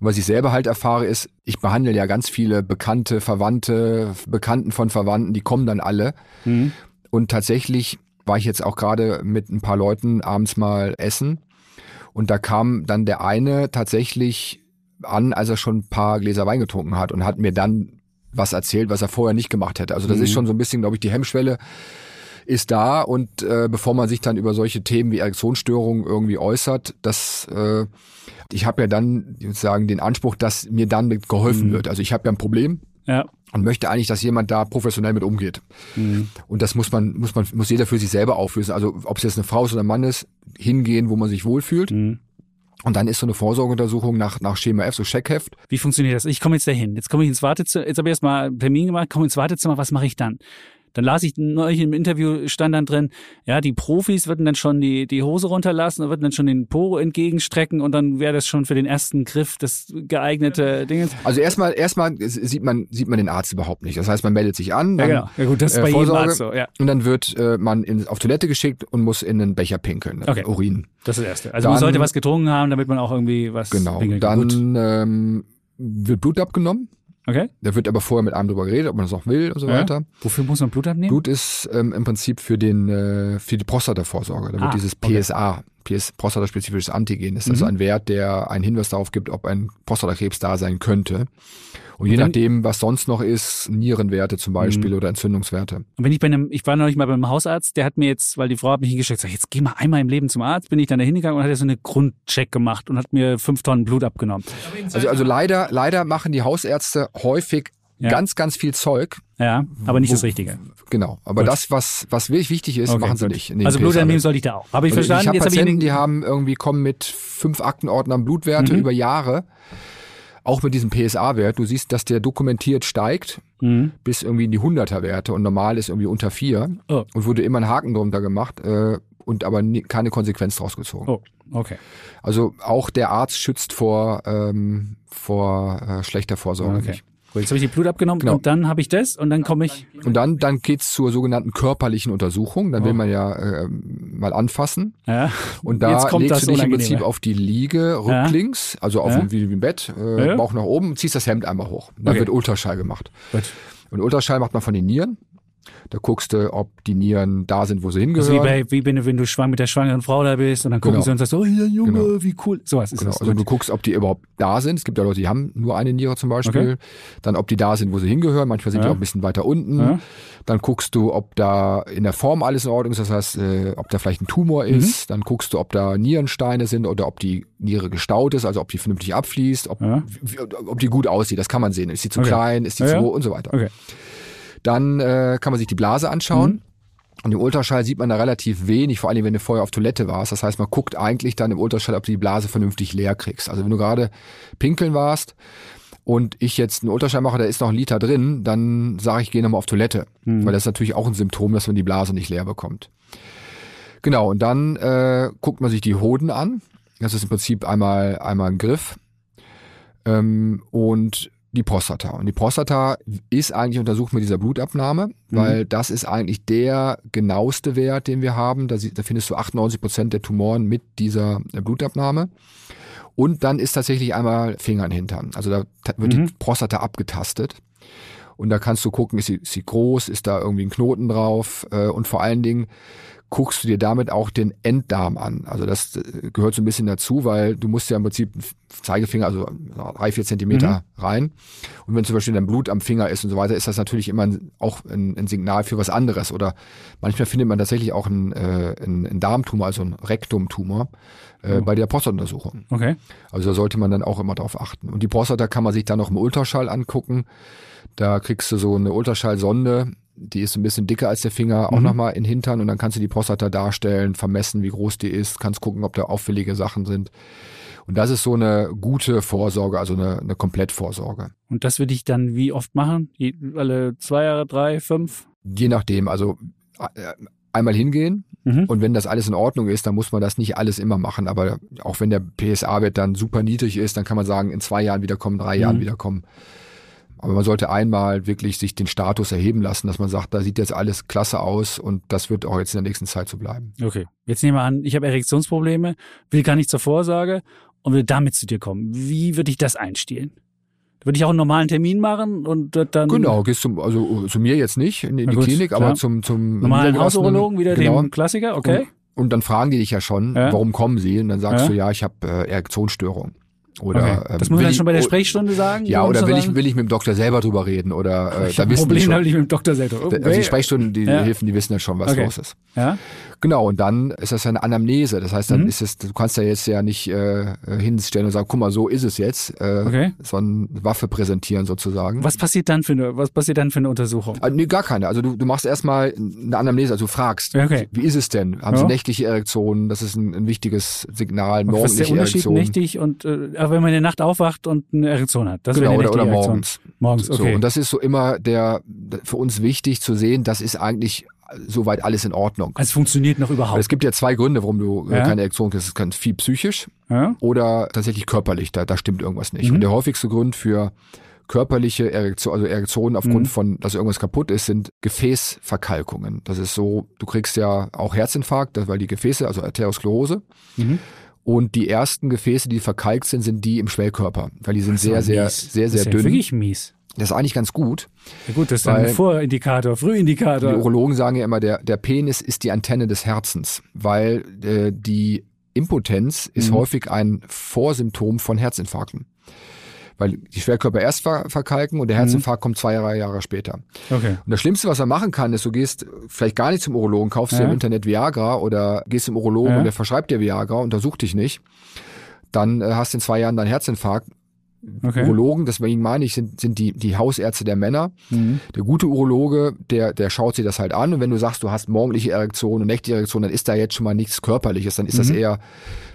Speaker 3: Und was ich selber halt erfahre, ist, ich behandle ja ganz viele Bekannte, Verwandte, Bekannten von Verwandten, die kommen dann alle.
Speaker 2: Mhm.
Speaker 3: Und tatsächlich war ich jetzt auch gerade mit ein paar Leuten abends mal essen. Und da kam dann der eine tatsächlich an, als er schon ein paar Gläser Wein getrunken hat und hat mir dann was erzählt, was er vorher nicht gemacht hätte. Also das
Speaker 2: Mhm.
Speaker 3: ist schon so ein bisschen, glaube ich, die Hemmschwelle ist da und äh, bevor man sich dann über solche Themen wie Erektionsstörungen irgendwie äußert, dass äh, ich habe ja dann sozusagen den Anspruch, dass mir dann geholfen
Speaker 2: Mhm.
Speaker 3: wird. Also ich habe ja ein Problem
Speaker 2: Ja.
Speaker 3: und möchte eigentlich, dass jemand da professionell mit umgeht.
Speaker 2: Mhm.
Speaker 3: Und das muss man, muss man, muss jeder für sich selber auflösen. Also ob es jetzt eine Frau ist oder ein Mann ist, hingehen, wo man sich wohlfühlt.
Speaker 2: Mhm.
Speaker 3: Und dann ist so eine Vorsorgeuntersuchung nach, nach Schema F, so Checkheft.
Speaker 2: Wie funktioniert das? Ich komme jetzt dahin. Jetzt komme ich ins Wartezimmer. Jetzt habe ich erstmal Termin gemacht, komme ins Wartezimmer. Was mache ich dann? Dann las ich neulich im Interview stand dann drin, ja, die Profis würden dann schon die, die Hose runterlassen und würden dann schon den Po entgegenstrecken und dann wäre das schon für den ersten Griff das geeignete Ding.
Speaker 3: Also erstmal, erstmal sieht man, sieht man den Arzt überhaupt nicht. Das heißt, man meldet sich an.
Speaker 2: Ja,
Speaker 3: dann,
Speaker 2: genau. Ja, gut, das ist
Speaker 3: äh,
Speaker 2: bei jedem
Speaker 3: Vorsorge.
Speaker 2: Arzt so, ja.
Speaker 3: Und dann wird äh, man in, auf Toilette geschickt und muss in einen Becher pinkeln.
Speaker 2: Okay.
Speaker 3: Urin.
Speaker 2: Das ist das Erste. Also
Speaker 3: Dann-
Speaker 2: man sollte was getrunken haben, damit man auch irgendwie was
Speaker 3: Genau.
Speaker 2: Gut.
Speaker 3: Dann ähm, wird Blut abgenommen.
Speaker 2: Okay.
Speaker 3: Da wird aber vorher mit einem drüber geredet, ob man das auch will und so
Speaker 2: Ja.
Speaker 3: weiter.
Speaker 2: Wofür muss man Blut abnehmen?
Speaker 3: Blut ist ähm, im Prinzip für den äh, für die Prostatavorsorge. Da wird
Speaker 2: Ah,
Speaker 3: dieses
Speaker 2: okay.
Speaker 3: PSA, PS, prostataspezifisches Antigen, ist also
Speaker 2: Mhm.
Speaker 3: ein Wert, der einen Hinweis darauf gibt, ob ein Prostatakrebs da sein könnte. Und je
Speaker 2: wenn-
Speaker 3: nachdem, was sonst noch ist, Nierenwerte zum Beispiel
Speaker 2: Mhm.
Speaker 3: oder Entzündungswerte.
Speaker 2: Und wenn ich bei einem, ich war neulich mal beim Hausarzt, der hat mir jetzt, weil die Frau hat mich hingeschickt, sag, jetzt geh mal einmal im Leben zum Arzt, bin ich dann da hingegangen und hat er so eine Grundcheck gemacht und hat mir fünf Tonnen Blut abgenommen.
Speaker 3: Also, also leider, leider machen die Hausärzte häufig
Speaker 2: Ja.
Speaker 3: ganz, ganz viel Zeug.
Speaker 2: Ja, aber nicht
Speaker 3: Wo-
Speaker 2: das Richtige.
Speaker 3: Genau. Aber
Speaker 2: Gut.
Speaker 3: das, was, was wirklich wichtig ist,
Speaker 2: Okay,
Speaker 3: machen sie
Speaker 2: gut.
Speaker 3: nicht.
Speaker 2: Also Blut
Speaker 3: PSA.
Speaker 2: entnehmen sollte ich da auch. Habe ich
Speaker 3: Also
Speaker 2: verstanden?
Speaker 3: Ich habe
Speaker 2: jetzt habe ich
Speaker 3: Patienten, die haben irgendwie kommen mit fünf Aktenordnern Blutwerte
Speaker 2: Mhm.
Speaker 3: über Jahre. Auch mit diesem PSA-Wert. Du siehst, dass der dokumentiert steigt
Speaker 2: Mhm.
Speaker 3: bis irgendwie in die 100er-Werte und normal ist irgendwie unter vier
Speaker 2: Oh.
Speaker 3: und wurde immer ein Haken drunter gemacht äh, und aber nie, keine Konsequenz draus gezogen.
Speaker 2: Oh, okay.
Speaker 3: Also auch der Arzt schützt vor, ähm, vor äh, schlechter Vorsorge
Speaker 2: okay.
Speaker 3: nicht.
Speaker 2: Gut, jetzt habe ich die Blut abgenommen
Speaker 3: Genau.
Speaker 2: und dann habe ich das und dann komme ich.
Speaker 3: Und dann, dann geht's zur sogenannten körperlichen Untersuchung. Dann will
Speaker 2: Oh.
Speaker 3: man ja äh, mal anfassen.
Speaker 2: Ja.
Speaker 3: Und da
Speaker 2: Jetzt kommt
Speaker 3: legst
Speaker 2: das
Speaker 3: du dich im. Prinzip auf die Liege,
Speaker 2: Ja.
Speaker 3: rücklings, also auf
Speaker 2: Ja.
Speaker 3: wie wie im Bett, äh,
Speaker 2: Ja.
Speaker 3: Bauch nach oben, ziehst das Hemd einmal hoch. Dann
Speaker 2: Okay.
Speaker 3: wird Ultraschall gemacht.
Speaker 2: Gut.
Speaker 3: Und Ultraschall macht man von den Nieren. Da guckst du, ob die Nieren da sind, wo sie
Speaker 2: Also
Speaker 3: hingehören.
Speaker 2: wie, bei, wie wenn, du, schwanger mit der schwangeren Frau da bist und dann gucken
Speaker 3: Genau.
Speaker 2: sie und sagst, oh, hier, Junge,
Speaker 3: Genau.
Speaker 2: wie cool. Sowas ist
Speaker 3: Genau,
Speaker 2: das.
Speaker 3: also du guckst, ob die überhaupt da sind. Es gibt ja Leute, die haben nur eine Niere zum Beispiel. Dann, ob die da sind, wo sie hingehören. Manchmal sind die
Speaker 2: Ja.
Speaker 3: auch ein bisschen weiter unten.
Speaker 2: Ja.
Speaker 3: Dann guckst du, ob da in der Form alles in Ordnung ist. Das heißt, äh, ob da vielleicht ein Tumor
Speaker 2: Mhm.
Speaker 3: ist. Dann guckst du, ob da Nierensteine sind oder ob die Niere gestaut ist, also ob die vernünftig abfließt, ob,
Speaker 2: Ja.
Speaker 3: ob die gut aussieht. Das kann man sehen. Ist sie zu
Speaker 2: Okay.
Speaker 3: klein, ist sie
Speaker 2: Ja,
Speaker 3: zu hoch und so weiter.
Speaker 2: Okay.
Speaker 3: Dann äh, kann man sich die Blase anschauen.
Speaker 2: Mhm.
Speaker 3: Und im Ultraschall sieht man da relativ wenig, vor allem wenn du vorher auf Toilette warst. Das heißt, man guckt eigentlich dann im Ultraschall, ob du die Blase vernünftig leer kriegst. Also wenn du gerade pinkeln warst und ich jetzt einen Ultraschall mache, da ist noch ein Liter drin, dann sage ich, geh nochmal auf Toilette.
Speaker 2: Mhm.
Speaker 3: Weil das ist natürlich auch ein Symptom, dass man die Blase nicht leer bekommt. Genau, und dann äh, guckt man sich die Hoden an. Das ist im Prinzip einmal, einmal ein Griff. Ähm, und die Prostata. Und die Prostata ist eigentlich untersucht mit dieser Blutabnahme, weil das ist eigentlich der genaueste Wert, den wir haben. Da, da findest du 98 Prozent der Tumoren mit dieser äh, Blutabnahme. Und dann ist tatsächlich einmal Finger in Hintern. Also da wird
Speaker 2: Mhm.
Speaker 3: die Prostata abgetastet. Und da kannst du gucken, ist sie, ist sie groß, ist da irgendwie ein Knoten drauf äh, und vor allen Dingen guckst du dir damit auch den Enddarm an. Also das äh, gehört so ein bisschen dazu, weil du musst ja im Prinzip Zeigefinger, also drei, vier Zentimeter rein. Und wenn zum Beispiel dann Blut am Finger ist und so weiter, ist das natürlich immer ein, auch ein, ein Signal für was anderes. Oder manchmal findet man tatsächlich auch einen, äh, einen, Darmtumor, also einen Rektumtumor äh, bei der Prostatuntersuchung.
Speaker 2: Okay.
Speaker 3: Also da sollte man dann auch immer drauf achten. Und die Prostata kann man sich dann noch im Ultraschall angucken. Da kriegst du so eine Ultraschallsonde, die ist ein bisschen dicker als der Finger, auch
Speaker 2: Mhm.
Speaker 3: nochmal in Hintern und dann kannst du die Prostata darstellen, vermessen, wie groß die ist, kannst gucken, ob da auffällige Sachen sind. Und das ist so eine gute Vorsorge, also eine, eine Komplettvorsorge.
Speaker 2: Und das würde ich dann wie oft machen? Je- Alle zwei Jahre, drei, fünf?
Speaker 3: Je nachdem, also äh, einmal hingehen
Speaker 2: Mhm.
Speaker 3: und wenn das alles in Ordnung ist, dann muss man das nicht alles immer machen. Aber auch wenn der PSA-Wert dann super niedrig ist, dann kann man sagen, in zwei Jahren wiederkommen, drei Jahren
Speaker 2: Mhm.
Speaker 3: wiederkommen. Aber man sollte einmal wirklich sich den Status erheben lassen, dass man sagt, da sieht jetzt alles klasse aus und das wird auch jetzt in der nächsten Zeit so bleiben.
Speaker 2: Okay. Jetzt nehmen wir an, ich habe Erektionsprobleme, will gar nicht zur Vorsorge und will damit zu dir kommen. Wie würde ich das einstellen? Würde ich auch einen normalen Termin machen und dann
Speaker 3: Genau, gehst zum, also zu mir jetzt nicht in, in die
Speaker 2: gut,
Speaker 3: Klinik,
Speaker 2: klar.
Speaker 3: aber zum, zum
Speaker 2: normalen Hausurologen, wieder
Speaker 3: genau.
Speaker 2: dem Klassiker, okay?
Speaker 3: Und, und dann fragen die dich ja schon,
Speaker 2: Ja.
Speaker 3: warum kommen sie? Und dann sagst
Speaker 2: Ja.
Speaker 3: du, ja, ich habe äh, Erektionsstörung. Oder
Speaker 2: okay.
Speaker 3: ähm,
Speaker 2: Das muss man dann schon bei der
Speaker 3: oh,
Speaker 2: Sprechstunde sagen?
Speaker 3: Ja, oder will ich, will ich mit dem Doktor selber drüber reden? Oder äh,
Speaker 2: ich
Speaker 3: da wissen die
Speaker 2: Problem, habe ich mit dem Doktor selber.
Speaker 3: Also die
Speaker 2: Okay.
Speaker 3: Sprechstunden, die
Speaker 2: Ja.
Speaker 3: Hilfen, die wissen ja schon, was
Speaker 2: Okay.
Speaker 3: los ist.
Speaker 2: Ja?
Speaker 3: Genau, und dann ist das ja eine Anamnese. Das heißt, dann
Speaker 2: Mhm.
Speaker 3: ist es, du kannst ja jetzt ja nicht äh, hinstellen und sagen, guck mal, so ist es jetzt, äh,
Speaker 2: Okay.
Speaker 3: sondern Waffe präsentieren sozusagen.
Speaker 2: Was passiert dann für eine, was passiert dann für eine Untersuchung?
Speaker 3: Ah, nee, gar keine. Also du, du machst erstmal eine Anamnese, also du fragst,
Speaker 2: okay.
Speaker 3: wie ist es denn? Haben
Speaker 2: Ja.
Speaker 3: sie nächtliche Erektionen? Das ist ein, ein wichtiges Signal,
Speaker 2: Was ist der
Speaker 3: morgendliche
Speaker 2: Unterschied
Speaker 3: Erektionen.
Speaker 2: nächtig und äh, wenn man in der Nacht aufwacht und eine Erektion hat? Das
Speaker 3: Genau, oder, oder
Speaker 2: Erektion.
Speaker 3: morgens.
Speaker 2: Morgens,
Speaker 3: So,
Speaker 2: okay.
Speaker 3: und das ist so immer der, für uns wichtig zu sehen, das ist eigentlich soweit alles in Ordnung.
Speaker 2: also es funktioniert noch überhaupt.
Speaker 3: es gibt ja zwei Gründe, warum du äh,
Speaker 2: Ja.
Speaker 3: keine Erektion kriegst. Es kann viel psychisch
Speaker 2: Ja?
Speaker 3: oder tatsächlich körperlich. Da, da stimmt irgendwas nicht.
Speaker 2: Mhm.
Speaker 3: Und der häufigste Grund für körperliche Erektion, also Erektionen aufgrund
Speaker 2: Mhm.
Speaker 3: von, dass irgendwas kaputt ist, sind Gefäßverkalkungen. Das ist so, du kriegst ja auch Herzinfarkt, weil die Gefäße, also Arteriosklerose.
Speaker 2: Mhm.
Speaker 3: Und die ersten Gefäße, die verkalkt sind, sind die im Schwellkörper, weil die sind
Speaker 2: ist
Speaker 3: sehr,
Speaker 2: aber
Speaker 3: sehr,
Speaker 2: mies.
Speaker 3: sehr,
Speaker 2: das
Speaker 3: sehr
Speaker 2: ist ja
Speaker 3: dünn.
Speaker 2: wirklich mies.
Speaker 3: Das ist eigentlich ganz gut.
Speaker 2: Ja gut, das ist ein Vorindikator,
Speaker 3: Die
Speaker 2: Frühindikator.
Speaker 3: Urologen sagen ja immer, der, der Penis ist die Antenne des Herzens, weil äh, die Impotenz ist
Speaker 2: Mhm.
Speaker 3: häufig ein Vorsymptom von Herzinfarkten. Weil die Schwerkörper erst ver verkalken und der
Speaker 2: Mhm.
Speaker 3: Herzinfarkt kommt zwei drei Jahre später.
Speaker 2: Okay.
Speaker 3: Und das Schlimmste, was er machen kann, ist, du gehst vielleicht gar nicht zum Urologen, kaufst dir
Speaker 2: Ja.
Speaker 3: im Internet Viagra oder gehst zum Urologen
Speaker 2: Ja.
Speaker 3: und der verschreibt dir Viagra, untersucht dich nicht. Dann äh, hast du in zwei Jahren deinen Herzinfarkt.
Speaker 2: Okay.
Speaker 3: Urologen, deswegen meine ich, sind, sind die, die Hausärzte der Männer.
Speaker 2: Mhm.
Speaker 3: Der gute Urologe, der, der schaut sich das halt an und wenn du sagst, du hast morgendliche Erektion und nächtliche Erektion, dann ist da jetzt schon mal nichts Körperliches, dann ist das
Speaker 2: Mhm.
Speaker 3: eher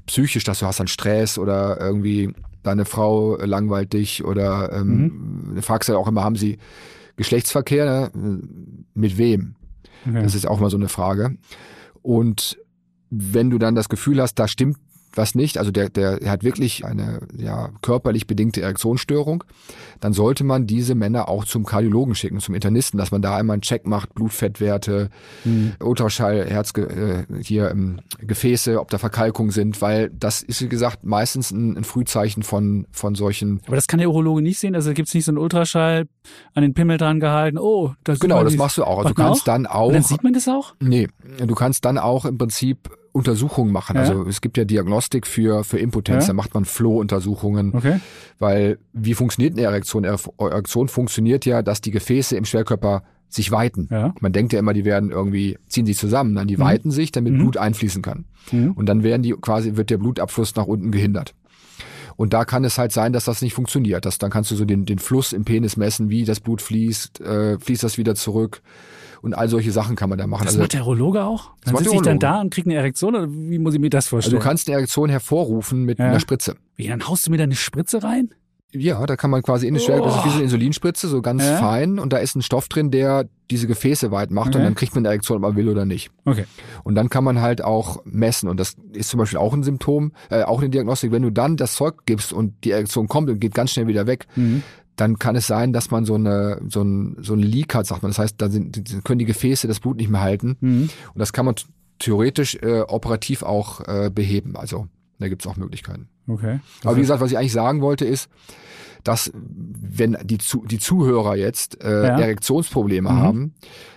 Speaker 3: psychisch, dass du hast dann Stress oder irgendwie deine Frau langweilt dich oder ähm,
Speaker 2: Mhm.
Speaker 3: du fragst ja auch immer, haben sie Geschlechtsverkehr? Ne? Mit wem?
Speaker 2: Okay.
Speaker 3: Das ist auch mal so eine Frage. Und wenn du dann das Gefühl hast, da stimmt was nicht, also der, der hat wirklich eine ja, körperlich bedingte Erektionsstörung, dann sollte man diese Männer auch zum Kardiologen schicken, zum Internisten, dass man da einmal einen Check macht, Blutfettwerte,
Speaker 2: Mhm.
Speaker 3: Ultraschall, Herz, äh, hier ähm, Gefäße, ob da Verkalkungen sind, weil das ist, wie gesagt, meistens ein, ein Frühzeichen von, von solchen
Speaker 2: Aber das kann der Urologe nicht sehen. Also gibt's nicht so einen Ultraschall an den Pimmel dran gehalten. Oh, das
Speaker 3: Genau, das machst du auch. Also du kannst
Speaker 2: auch?
Speaker 3: dann auch.
Speaker 2: Und dann sieht man das auch?
Speaker 3: Nee, du kannst dann auch im Prinzip Untersuchungen machen.
Speaker 2: Ja.
Speaker 3: Also es gibt ja Diagnostik für, für Impotenz,
Speaker 2: Ja.
Speaker 3: da macht man Floh-Untersuchungen,
Speaker 2: Okay.
Speaker 3: weil wie funktioniert eine Erektion? Ere- Erektion funktioniert ja, dass die Gefäße im Schwerkörper sich weiten.
Speaker 2: Ja.
Speaker 3: Man denkt ja immer, die werden irgendwie, ziehen sich zusammen, nein, die
Speaker 2: Mhm.
Speaker 3: weiten sich, damit
Speaker 2: Mhm.
Speaker 3: Blut einfließen kann.
Speaker 2: Mhm.
Speaker 3: Und dann werden die quasi, wird der Blutabfluss nach unten gehindert. Und da kann es halt sein, dass das nicht funktioniert. Das, dann kannst du so den, den Fluss im Penis messen, wie das Blut fließt, äh, fließt das wieder zurück. Und all solche Sachen kann man da machen.
Speaker 2: Das
Speaker 3: Also,
Speaker 2: macht der Urologe auch? Dann sitze ich dann da und kriege eine Erektion oder wie muss ich mir das
Speaker 3: also
Speaker 2: vorstellen?
Speaker 3: du kannst eine Erektion hervorrufen mit
Speaker 2: Ja.
Speaker 3: einer Spritze.
Speaker 2: wie, dann haust du mir da eine Spritze rein?
Speaker 3: Ja, da kann man quasi in die Schwer, das ist wie so
Speaker 2: Oh.
Speaker 3: eine Insulinspritze, so ganz
Speaker 2: Ja.
Speaker 3: fein. Und da ist ein Stoff drin, der diese Gefäße weit macht.
Speaker 2: Okay.
Speaker 3: Und dann kriegt man eine Erektion, ob man will oder nicht.
Speaker 2: Okay.
Speaker 3: Und dann kann man halt auch messen. Und das ist zum Beispiel auch ein Symptom, äh, auch eine Diagnostik. Wenn du dann das Zeug gibst und die Erektion kommt und geht ganz schnell wieder weg,
Speaker 2: Mhm.
Speaker 3: Dann kann es sein, dass man so eine so ein so ein Leak hat, sagt man. Das heißt, da sind, können die Gefäße das Blut nicht mehr halten.
Speaker 2: Mhm.
Speaker 3: Und das kann man theoretisch äh, operativ auch äh, beheben. Also da gibt's auch Möglichkeiten.
Speaker 2: Okay.
Speaker 3: Aber wie gesagt, was ich eigentlich sagen wollte ist, dass wenn die, Zu die Zuhörer jetzt äh,
Speaker 2: Ja.
Speaker 3: Erektionsprobleme
Speaker 2: Mhm.
Speaker 3: haben,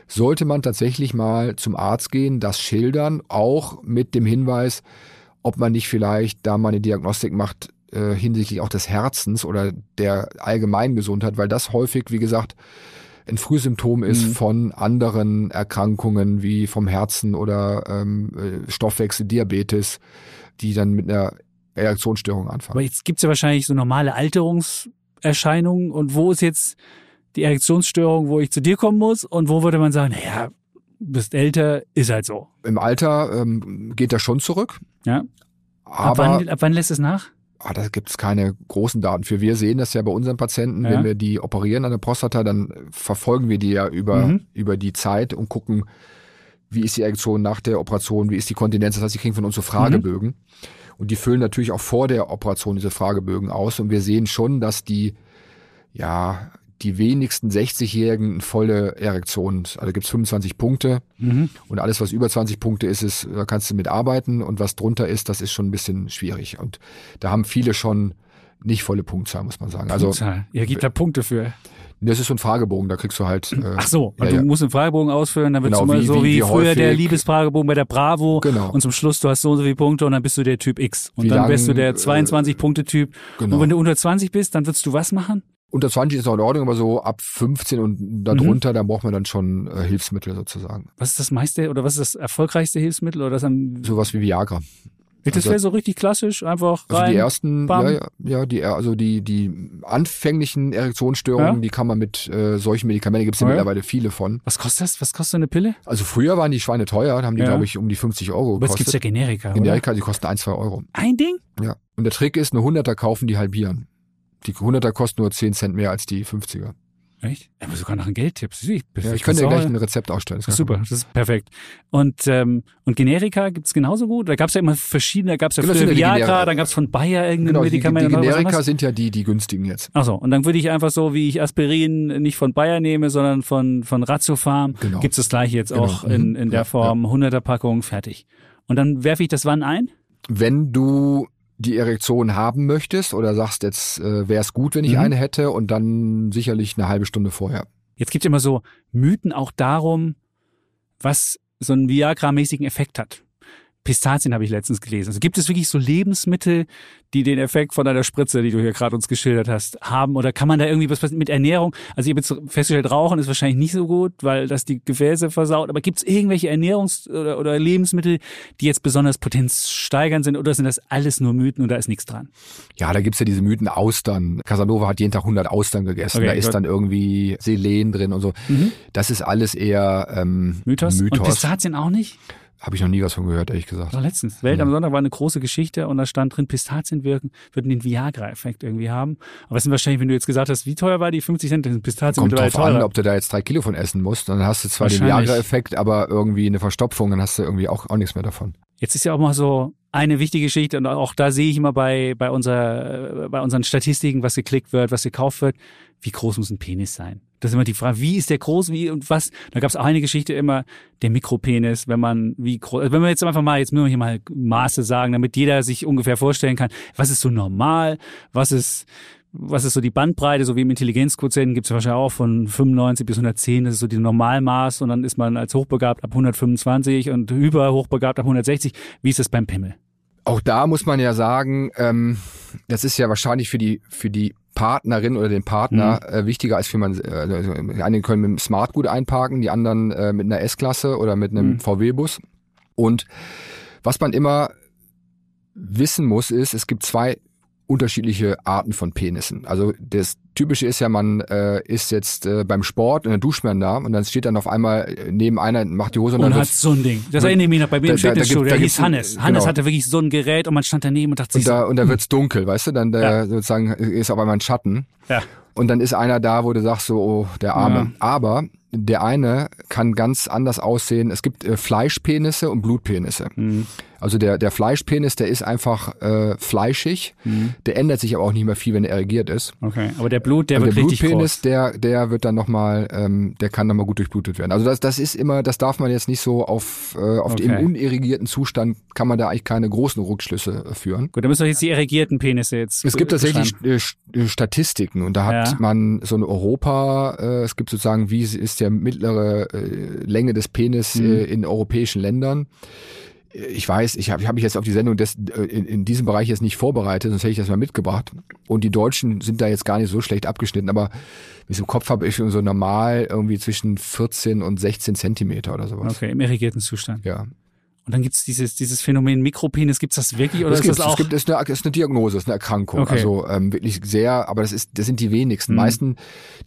Speaker 3: sollte man tatsächlich mal zum Arzt gehen, das schildern, auch mit dem Hinweis, ob man nicht vielleicht da mal eine Diagnostik macht äh, hinsichtlich auch des Herzens oder der allgemeinen Gesundheit, weil das häufig, wie gesagt, ein Frühsymptom ist
Speaker 2: Mhm.
Speaker 3: von anderen Erkrankungen wie vom Herzen oder ähm, äh, Stoffwechsel, Diabetes, die dann mit einer Erektionsstörung anfangen.
Speaker 2: Aber jetzt gibt's ja wahrscheinlich so normale Alterungserscheinungen und wo ist jetzt die Erektionsstörung, wo ich zu dir kommen muss und wo würde man sagen, naja, du bist älter, ist halt so.
Speaker 3: Im Alter ähm, geht das schon zurück,
Speaker 2: Ja. Ab
Speaker 3: aber
Speaker 2: wann, ab wann lässt es nach?
Speaker 3: Ah, da gibt es keine großen Daten für. Wir sehen das ja bei unseren Patienten,
Speaker 2: Ja.
Speaker 3: wenn wir die operieren an der Prostata, dann verfolgen wir die ja über,
Speaker 2: Mhm.
Speaker 3: über die Zeit und gucken, wie ist die Erektion nach der Operation, wie ist die Kontinenz. Das heißt, sie kriegen von uns so Fragebögen. Mhm. Und die füllen natürlich auch vor der Operation diese Fragebögen aus. Und wir sehen schon, dass die, ja, die wenigsten 60-Jährigen eine volle Erektion. Also gibt's 25 Punkte. Mhm. Und alles, was über 20 Punkte ist, ist, da kannst du mitarbeiten. Und was drunter ist, das ist schon ein bisschen schwierig. Und da haben viele schon nicht volle Punktzahl, muss man sagen.
Speaker 2: Also Punktzahl. Also, Ihr gibt da Punkte für.
Speaker 3: Das ist so ein Fragebogen, da kriegst du halt.
Speaker 2: Äh, Ach so, ja, du ja. musst einen Fragebogen ausfüllen, dann wird genau, immer wie, so wie, wie früher der Liebesfragebogen bei der Bravo. Genau. Und zum Schluss, du hast so und so viele Punkte und dann bist du der Typ X. Und wie dann lang, bist du der 22-Punkte-Typ. Äh, genau. Und wenn du unter 20 bist, dann würdest du was machen?
Speaker 3: Unter 20 ist auch in Ordnung, aber so ab 15 und darunter, mhm. da braucht man dann schon äh, Hilfsmittel sozusagen.
Speaker 2: Was ist das meiste oder was ist das erfolgreichste Hilfsmittel oder das am
Speaker 3: Sowas wie Viagra.
Speaker 2: Das also, wäre so richtig klassisch, einfach
Speaker 3: rein. Also die ersten, ja, ja, ja, die, also die, die anfänglichen Erektionsstörungen, ja? die kann man mit äh, solchen Medikamenten, gibt es ja oh, mittlerweile viele von.
Speaker 2: Was kostet das? Was kostet eine Pille?
Speaker 3: Also früher waren die Schweine teuer, da haben die, ja. glaube ich, um die 50 Euro gekostet.
Speaker 2: Aber jetzt gibt's ja Generika,
Speaker 3: Generika, oder? die kosten ein, zwei Euro.
Speaker 2: Ein Ding?
Speaker 3: Ja. Und der Trick ist, eine 100er kaufen, die halbieren. Die 100er kosten nur 10 Cent mehr als die 50er.
Speaker 2: Echt? Aber sogar nach einem Geldtipp.
Speaker 3: Ich, ja, ich könnte dir gleich ein Rezept ausstellen.
Speaker 2: Das super, das ist perfekt. Und, ähm, und Generika gibt's genauso gut? Da gab's ja immer verschiedene, da gab's ja genau, früher Viagra, dann gab's von Bayer irgendein genau, Medikament.
Speaker 3: Die, die Generika sind ja die, die günstigen jetzt.
Speaker 2: Ach so, und dann würde ich einfach so, wie ich Aspirin nicht von Bayer nehme, sondern von, von Ratiofarm, genau. gibt's das gleiche jetzt genau. auch in, in der Form, ja. 100er Packung, fertig. Und dann werfe ich das wann ein?
Speaker 3: Wenn du die Erektion haben möchtest oder sagst jetzt, äh, wäre es gut, wenn ich mhm. eine hätte und dann sicherlich eine halbe Stunde vorher.
Speaker 2: Jetzt gibt es immer so Mythen auch darum, was so einen Viagra-mäßigen Effekt hat. Pistazien habe ich letztens gelesen. Also gibt es wirklich so Lebensmittel, die den Effekt von einer Spritze, die du hier gerade uns geschildert hast, haben? Oder kann man da irgendwie was mit Ernährung? Also ich habe jetzt festgestellt, Rauchen ist wahrscheinlich nicht so gut, weil das die Gefäße versaut. Aber gibt es irgendwelche Ernährungs- oder, oder Lebensmittel, die jetzt besonders potenzsteigernd sind? Oder sind das alles nur Mythen und da ist nichts dran?
Speaker 3: Ja, da gibt's ja diese Mythen Austern. Casanova hat jeden Tag 100 Austern gegessen. Okay, da ist dann irgendwie Selen drin und so. Mhm. Das ist alles eher ähm,
Speaker 2: Mythos. Mythos. Und Pistazien auch nicht?
Speaker 3: Habe ich noch nie was von gehört, ehrlich gesagt.
Speaker 2: Doch letztens. Welt am Sonntag war eine große Geschichte und da stand drin, Pistazien wirken, würden den Viagra-Effekt irgendwie haben. Aber es sind wahrscheinlich, wenn du jetzt gesagt hast, wie teuer war die 50 Cent, sind Pistazien
Speaker 3: Kommt drauf teurer. an, ob du da jetzt drei Kilo von essen musst. Dann hast du zwar den Viagra-Effekt, aber irgendwie eine Verstopfung, dann hast du irgendwie auch, auch nichts mehr davon.
Speaker 2: Jetzt ist ja auch mal so eine wichtige Geschichte und auch da sehe ich immer bei, bei, unser, bei unseren Statistiken, was geklickt wird, was gekauft wird, wie groß muss ein Penis sein? Das ist immer die Frage, wie ist der groß, wie und was? Da gab es auch eine Geschichte immer, der Mikropenis, wenn man wie groß, also wenn wir jetzt einfach mal, jetzt müssen wir hier mal Maße sagen, damit jeder sich ungefähr vorstellen kann, was ist so normal, was ist, was ist so die Bandbreite, so wie im Intelligenzquotienten gibt es wahrscheinlich auch von 95 bis 110, das ist so die Normalmaß und dann ist man als hochbegabt ab 125 und über hochbegabt ab 160. Wie ist das beim Pimmel?
Speaker 3: Auch da muss man ja sagen, ähm, das ist ja wahrscheinlich für die für die Partnerin oder den Partner mhm. äh, wichtiger als für man. Äh, also, einige können mit dem Smart gut einparken, die anderen äh, mit einer S-Klasse oder mit einem mhm. VW-Bus. Und was man immer wissen muss, ist, es gibt zwei unterschiedliche Arten von Penissen. Also das Typische ist ja, man äh, ist jetzt äh, beim Sport und dann duscht man da und dann steht dann auf einmal neben einer, macht die Hose und,
Speaker 2: und
Speaker 3: dann
Speaker 2: hat so ein Ding. Das erinnere mich noch bei mir im Fitnessstudio, der hieß Hannes. Genau. Hannes hatte wirklich so ein Gerät und man stand daneben und dachte
Speaker 3: sich Und da, so, und da wird's dunkel, weißt du, dann äh, ja. sozusagen ist auf einmal ein Schatten. Ja. Und dann ist einer da, wo du sagst so, oh, der Arme. Ja. Aber der eine kann ganz anders aussehen. Es gibt äh, Fleischpenisse und Blutpenisse. Mhm. Also der, der Fleischpenis, der ist einfach äh, fleischig. Mhm. Der ändert sich aber auch nicht mehr viel, wenn er erregiert ist.
Speaker 2: Okay, aber der Blut, der
Speaker 3: und
Speaker 2: wird
Speaker 3: der
Speaker 2: richtig
Speaker 3: Blutpenis,
Speaker 2: groß.
Speaker 3: der, der wird dann nochmal, ähm, der kann nochmal gut durchblutet werden. Also das, das ist immer, das darf man jetzt nicht so auf, äh, auf okay. dem unerigierten Zustand, kann man da eigentlich keine großen Rückschlüsse äh, führen.
Speaker 2: Gut, dann müssen wir jetzt die erregierten Penisse jetzt
Speaker 3: Es gibt tatsächlich äh, Statistiken und da hat ja. man so ein Europa, äh, es gibt sozusagen, wie ist der mittlere äh, Länge des Penis mhm. äh, in europäischen Ländern ich weiß, ich habe ich hab mich jetzt auf die Sendung des, äh, in, in diesem Bereich jetzt nicht vorbereitet, sonst hätte ich das mal mitgebracht. Und die Deutschen sind da jetzt gar nicht so schlecht abgeschnitten, aber wie ich im Kopf habe, ich so normal irgendwie zwischen 14 und 16 Zentimeter oder sowas.
Speaker 2: Okay, im irrigierten Zustand.
Speaker 3: Ja.
Speaker 2: Und dann gibt's dieses, dieses Phänomen Mikropenis, gibt's das wirklich oder das ist das auch?
Speaker 3: Es gibt, ist eine, ist eine Diagnose, ist eine Erkrankung. Okay. Also ähm, wirklich sehr, aber das ist, das sind die wenigsten. Mhm. meisten,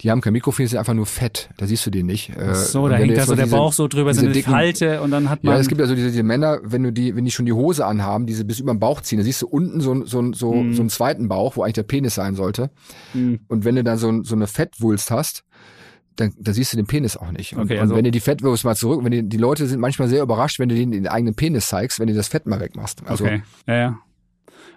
Speaker 3: die haben kein Mikropenis, sind einfach nur Fett. Da siehst du den nicht.
Speaker 2: Äh, so, da hängt da so der diese, Bauch so drüber, so eine dicken, Falte und dann hat man.
Speaker 3: Ja, es gibt also diese, diese Männer, wenn du die, wenn die schon die Hose anhaben, diese bis über den Bauch ziehen, da siehst du unten so, so, so, mhm. so einen zweiten Bauch, wo eigentlich der Penis sein sollte. Mhm. Und wenn du dann so, so eine Fettwulst hast, dann, dann siehst du den Penis auch nicht. Und,
Speaker 2: Okay, also-
Speaker 3: und wenn du die Fettwurst mal zurück, wenn die, die Leute sind manchmal sehr überrascht, wenn du denen den eigenen penis zeigst, wenn du das Fett mal wegmachst. Also
Speaker 2: okay. Ja, ja.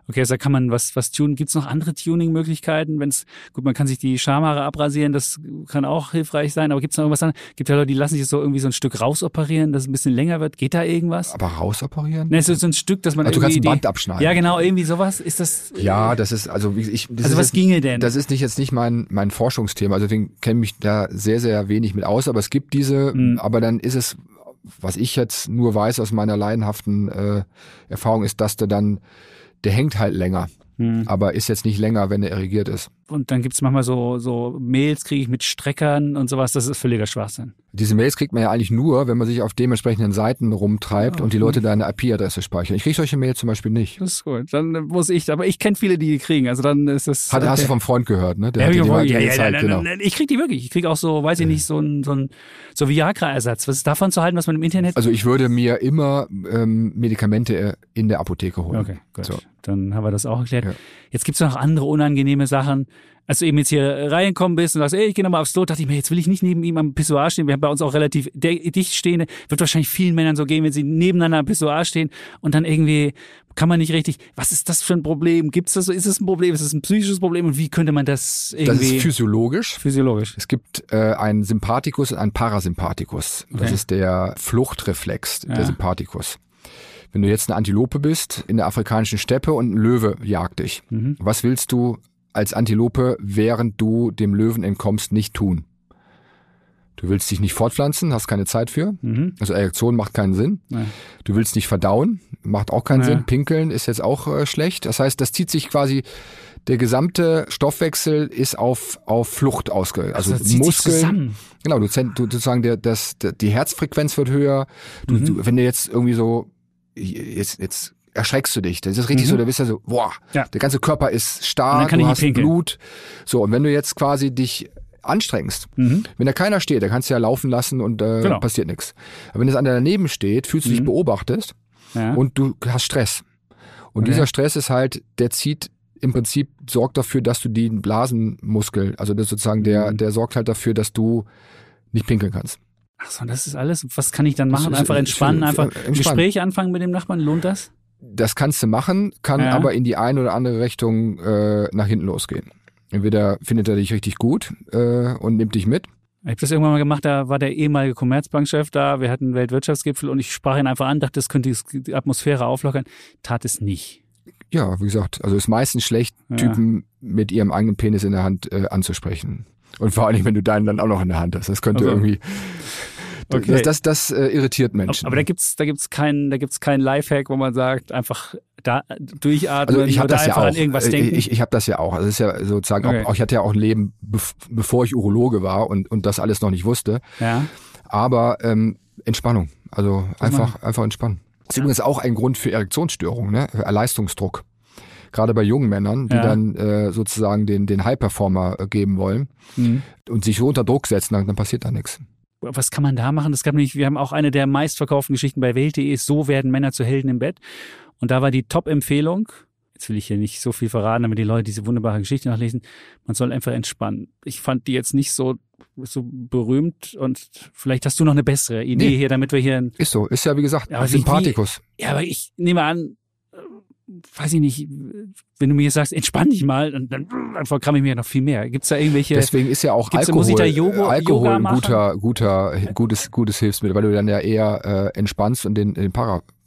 Speaker 2: Okay, also da kann man was, was tunen. Gibt's noch andere Tuning-Möglichkeiten? Wenn's, gut, man kann sich die Schamhaare abrasieren, das kann auch hilfreich sein, aber gibt's noch irgendwas anderes? Gibt ja Leute, die lassen sich so irgendwie so ein Stück rausoperieren, dass es ein bisschen länger wird. Geht da irgendwas?
Speaker 3: aber rausoperieren?
Speaker 2: Ne, so, so ein Stück, dass man
Speaker 3: Also du kannst
Speaker 2: irgendwie
Speaker 3: ein Band abschneiden.
Speaker 2: Ja, genau, irgendwie sowas. Ist das,
Speaker 3: Ja, das ist also wie ich.
Speaker 2: Also was
Speaker 3: jetzt,
Speaker 2: ginge denn?
Speaker 3: Das ist nicht jetzt nicht mein mein Forschungsthema. Also deswegen kenne mich da sehr sehr wenig mit aus. Aber es gibt diese.
Speaker 2: Mhm.
Speaker 3: Aber dann ist es, was ich jetzt nur weiß aus meiner leidenhaften äh, Erfahrung, ist, dass der dann der hängt halt länger.
Speaker 2: Hm.
Speaker 3: Aber ist jetzt nicht länger, wenn er irrigiert ist.
Speaker 2: Und dann gibt's manchmal so, so Mails, kriege ich mit Streckern und sowas. Das ist völliger Schwachsinn.
Speaker 3: Diese Mails kriegt man ja eigentlich nur, wenn man sich auf dementsprechenden Seiten rumtreibt
Speaker 2: Ja,
Speaker 3: und die Leute da eine IP-Adresse speichern. Ich kriege solche Mails zum Beispiel nicht.
Speaker 2: Das ist gut. Dann muss ich, aber ich kenne viele, die die kriegen. Also dann ist das.
Speaker 3: Hat, Hast du
Speaker 2: okay.
Speaker 3: vom Freund gehört, ne? Der
Speaker 2: Ja,
Speaker 3: hat die
Speaker 2: ja, ja,
Speaker 3: gezeigt,
Speaker 2: nein,
Speaker 3: genau.
Speaker 2: ich krieg die wirklich. Ich krieg auch so, weiß ich nicht, so ein, so ein so Viagra-Ersatz. Was ist davon zu halten, was man im Internet?
Speaker 3: Also ich würde mir immer ähm, Medikamente in der Apotheke holen.
Speaker 2: okay, gut.
Speaker 3: So.
Speaker 2: Dann haben wir das auch erklärt.
Speaker 3: Ja.
Speaker 2: Jetzt gibt's noch andere unangenehme Sachen. Als du eben jetzt hier reingekommen bist und sagst, ey, ich gehe nochmal aufs Klo, dachte ich mir, jetzt will ich nicht neben ihm am Pissoir stehen. Wir haben bei uns auch relativ dicht stehende. Wird wahrscheinlich vielen Männern so gehen, wenn sie nebeneinander am Pissoir stehen und dann irgendwie kann man nicht richtig. Was ist das für ein Problem? Gibt's das so? Ist es ein Problem? Ist es ein psychisches Problem? Und wie könnte man das
Speaker 3: Das
Speaker 2: irgendwie
Speaker 3: ist physiologisch.
Speaker 2: physiologisch?
Speaker 3: Es gibt äh, einen Sympathikus und einen Parasympathikus. Das
Speaker 2: Okay.
Speaker 3: ist der Fluchtreflex,
Speaker 2: Ja.
Speaker 3: der Sympathikus. Wenn du jetzt eine Antilope bist in der afrikanischen Steppe und ein Löwe jagt dich,
Speaker 2: Mhm.
Speaker 3: was willst du als Antilope, während du dem Löwen entkommst, nicht tun? Du willst dich nicht fortpflanzen, hast keine Zeit für.
Speaker 2: Mhm.
Speaker 3: Also Erektion macht keinen Sinn.
Speaker 2: Ja.
Speaker 3: Du willst nicht verdauen, macht auch keinen
Speaker 2: Ja.
Speaker 3: Sinn. Pinkeln ist jetzt auch äh, schlecht. Das heißt, das zieht sich quasi, der gesamte Stoffwechsel ist auf, auf Flucht ausge, also
Speaker 2: sich
Speaker 3: Muskeln. Genau, du, du sozusagen der, das, der, die Herzfrequenz wird höher. Du,
Speaker 2: Mhm.
Speaker 3: du, wenn du jetzt irgendwie so, jetzt, jetzt erschreckst du dich. Das ist richtig
Speaker 2: Mhm.
Speaker 3: so, da bist du so, boah,
Speaker 2: Ja.
Speaker 3: der ganze Körper ist stark,
Speaker 2: dann
Speaker 3: du hast. Blut. So, und wenn du jetzt quasi dich anstrengst,
Speaker 2: Mhm.
Speaker 3: wenn da keiner steht, da kannst du ja laufen lassen und äh,
Speaker 2: Genau.
Speaker 3: passiert nichts. Aber wenn es einer daneben steht, fühlst du dich
Speaker 2: Mhm.
Speaker 3: beobachtet
Speaker 2: Ja.
Speaker 3: und du hast Stress. Und
Speaker 2: Okay.
Speaker 3: dieser Stress ist halt, der zieht im Prinzip sorgt dafür, dass du den Blasenmuskel, also das sozusagen der,
Speaker 2: Mhm.
Speaker 3: der sorgt halt dafür, dass du nicht pinkeln kannst.
Speaker 2: Ach so, das ist alles. Was kann ich dann machen? Einfach
Speaker 3: ist-
Speaker 2: entspannen,
Speaker 3: ist-
Speaker 2: einfach ein
Speaker 3: entspannen.
Speaker 2: Gespräch anfangen mit dem Nachbarn. Lohnt das?
Speaker 3: Das kannst du machen, kann
Speaker 2: Ja.
Speaker 3: aber in die eine oder andere Richtung äh, nach hinten losgehen. Entweder findet er dich richtig gut äh, und nimmt dich mit.
Speaker 2: Ich habe das irgendwann mal gemacht, da war der ehemalige Commerzbankchef da, wir hatten einen Weltwirtschaftsgipfel und ich sprach ihn einfach an, dachte, das könnte die Atmosphäre auflockern. Tat es nicht.
Speaker 3: Ja, wie gesagt, also ist meistens schlecht,
Speaker 2: Ja.
Speaker 3: Typen mit ihrem eigenen Penis in der Hand äh, anzusprechen. Und vor allem, wenn du deinen dann auch noch in der Hand hast. Das könnte
Speaker 2: Also,
Speaker 3: irgendwie.
Speaker 2: Okay.
Speaker 3: Das, das, das äh, irritiert Menschen.
Speaker 2: Aber da gibt's, da gibt's keinen, da gibt's keinen Lifehack, wo man sagt, einfach da durchatmen
Speaker 3: also ich habe
Speaker 2: oder
Speaker 3: das ja
Speaker 2: einfach
Speaker 3: auch.
Speaker 2: an irgendwas
Speaker 3: Äh,
Speaker 2: denken.
Speaker 3: Ich, ich habe das ja auch. Also es ist ja sozusagen
Speaker 2: Okay.
Speaker 3: auch, ich hatte ja auch ein Leben, bev bevor ich Urologe war und, und das alles noch nicht wusste.
Speaker 2: ja.
Speaker 3: Aber ähm, Entspannung. Also einfach, einfach entspannen. Das ist übrigens auch ein Grund für Erektionsstörungen, ne? Äh, Leistungsdruck. Gerade bei jungen Männern, die
Speaker 2: Ja.
Speaker 3: dann äh, sozusagen den, den High-Performer äh, geben wollen
Speaker 2: Mhm.
Speaker 3: und sich so unter Druck setzen, dann, dann passiert da nichts.
Speaker 2: Was kann man da machen? Das gab nämlich, wir haben auch eine der meistverkauften Geschichten bei Welt.de, ist so werden Männer zu Helden im Bett. Und da war die Top-Empfehlung, jetzt will ich hier nicht so viel verraten, damit die Leute diese wunderbare Geschichte nachlesen, man soll einfach entspannen. Ich fand die jetzt nicht so, so berühmt und vielleicht hast du noch eine bessere Idee
Speaker 3: Nee.
Speaker 2: hier, damit wir hier, ein,
Speaker 3: Ist so, ist ja wie gesagt
Speaker 2: Ja,
Speaker 3: Sympathikus.
Speaker 2: ja, aber ich nehme an, weiß ich nicht, wenn du mir jetzt sagst, entspann dich mal, dann, dann, dann verkramme ich mir noch viel mehr. Gibt's da irgendwelche,
Speaker 3: Deswegen ist ja auch Alkohol,
Speaker 2: muss ich da Yoga-
Speaker 3: Alkohol
Speaker 2: Yoga
Speaker 3: ein guter, guter, gutes, gutes Hilfsmittel, weil du dann ja eher äh, entspannst und den, den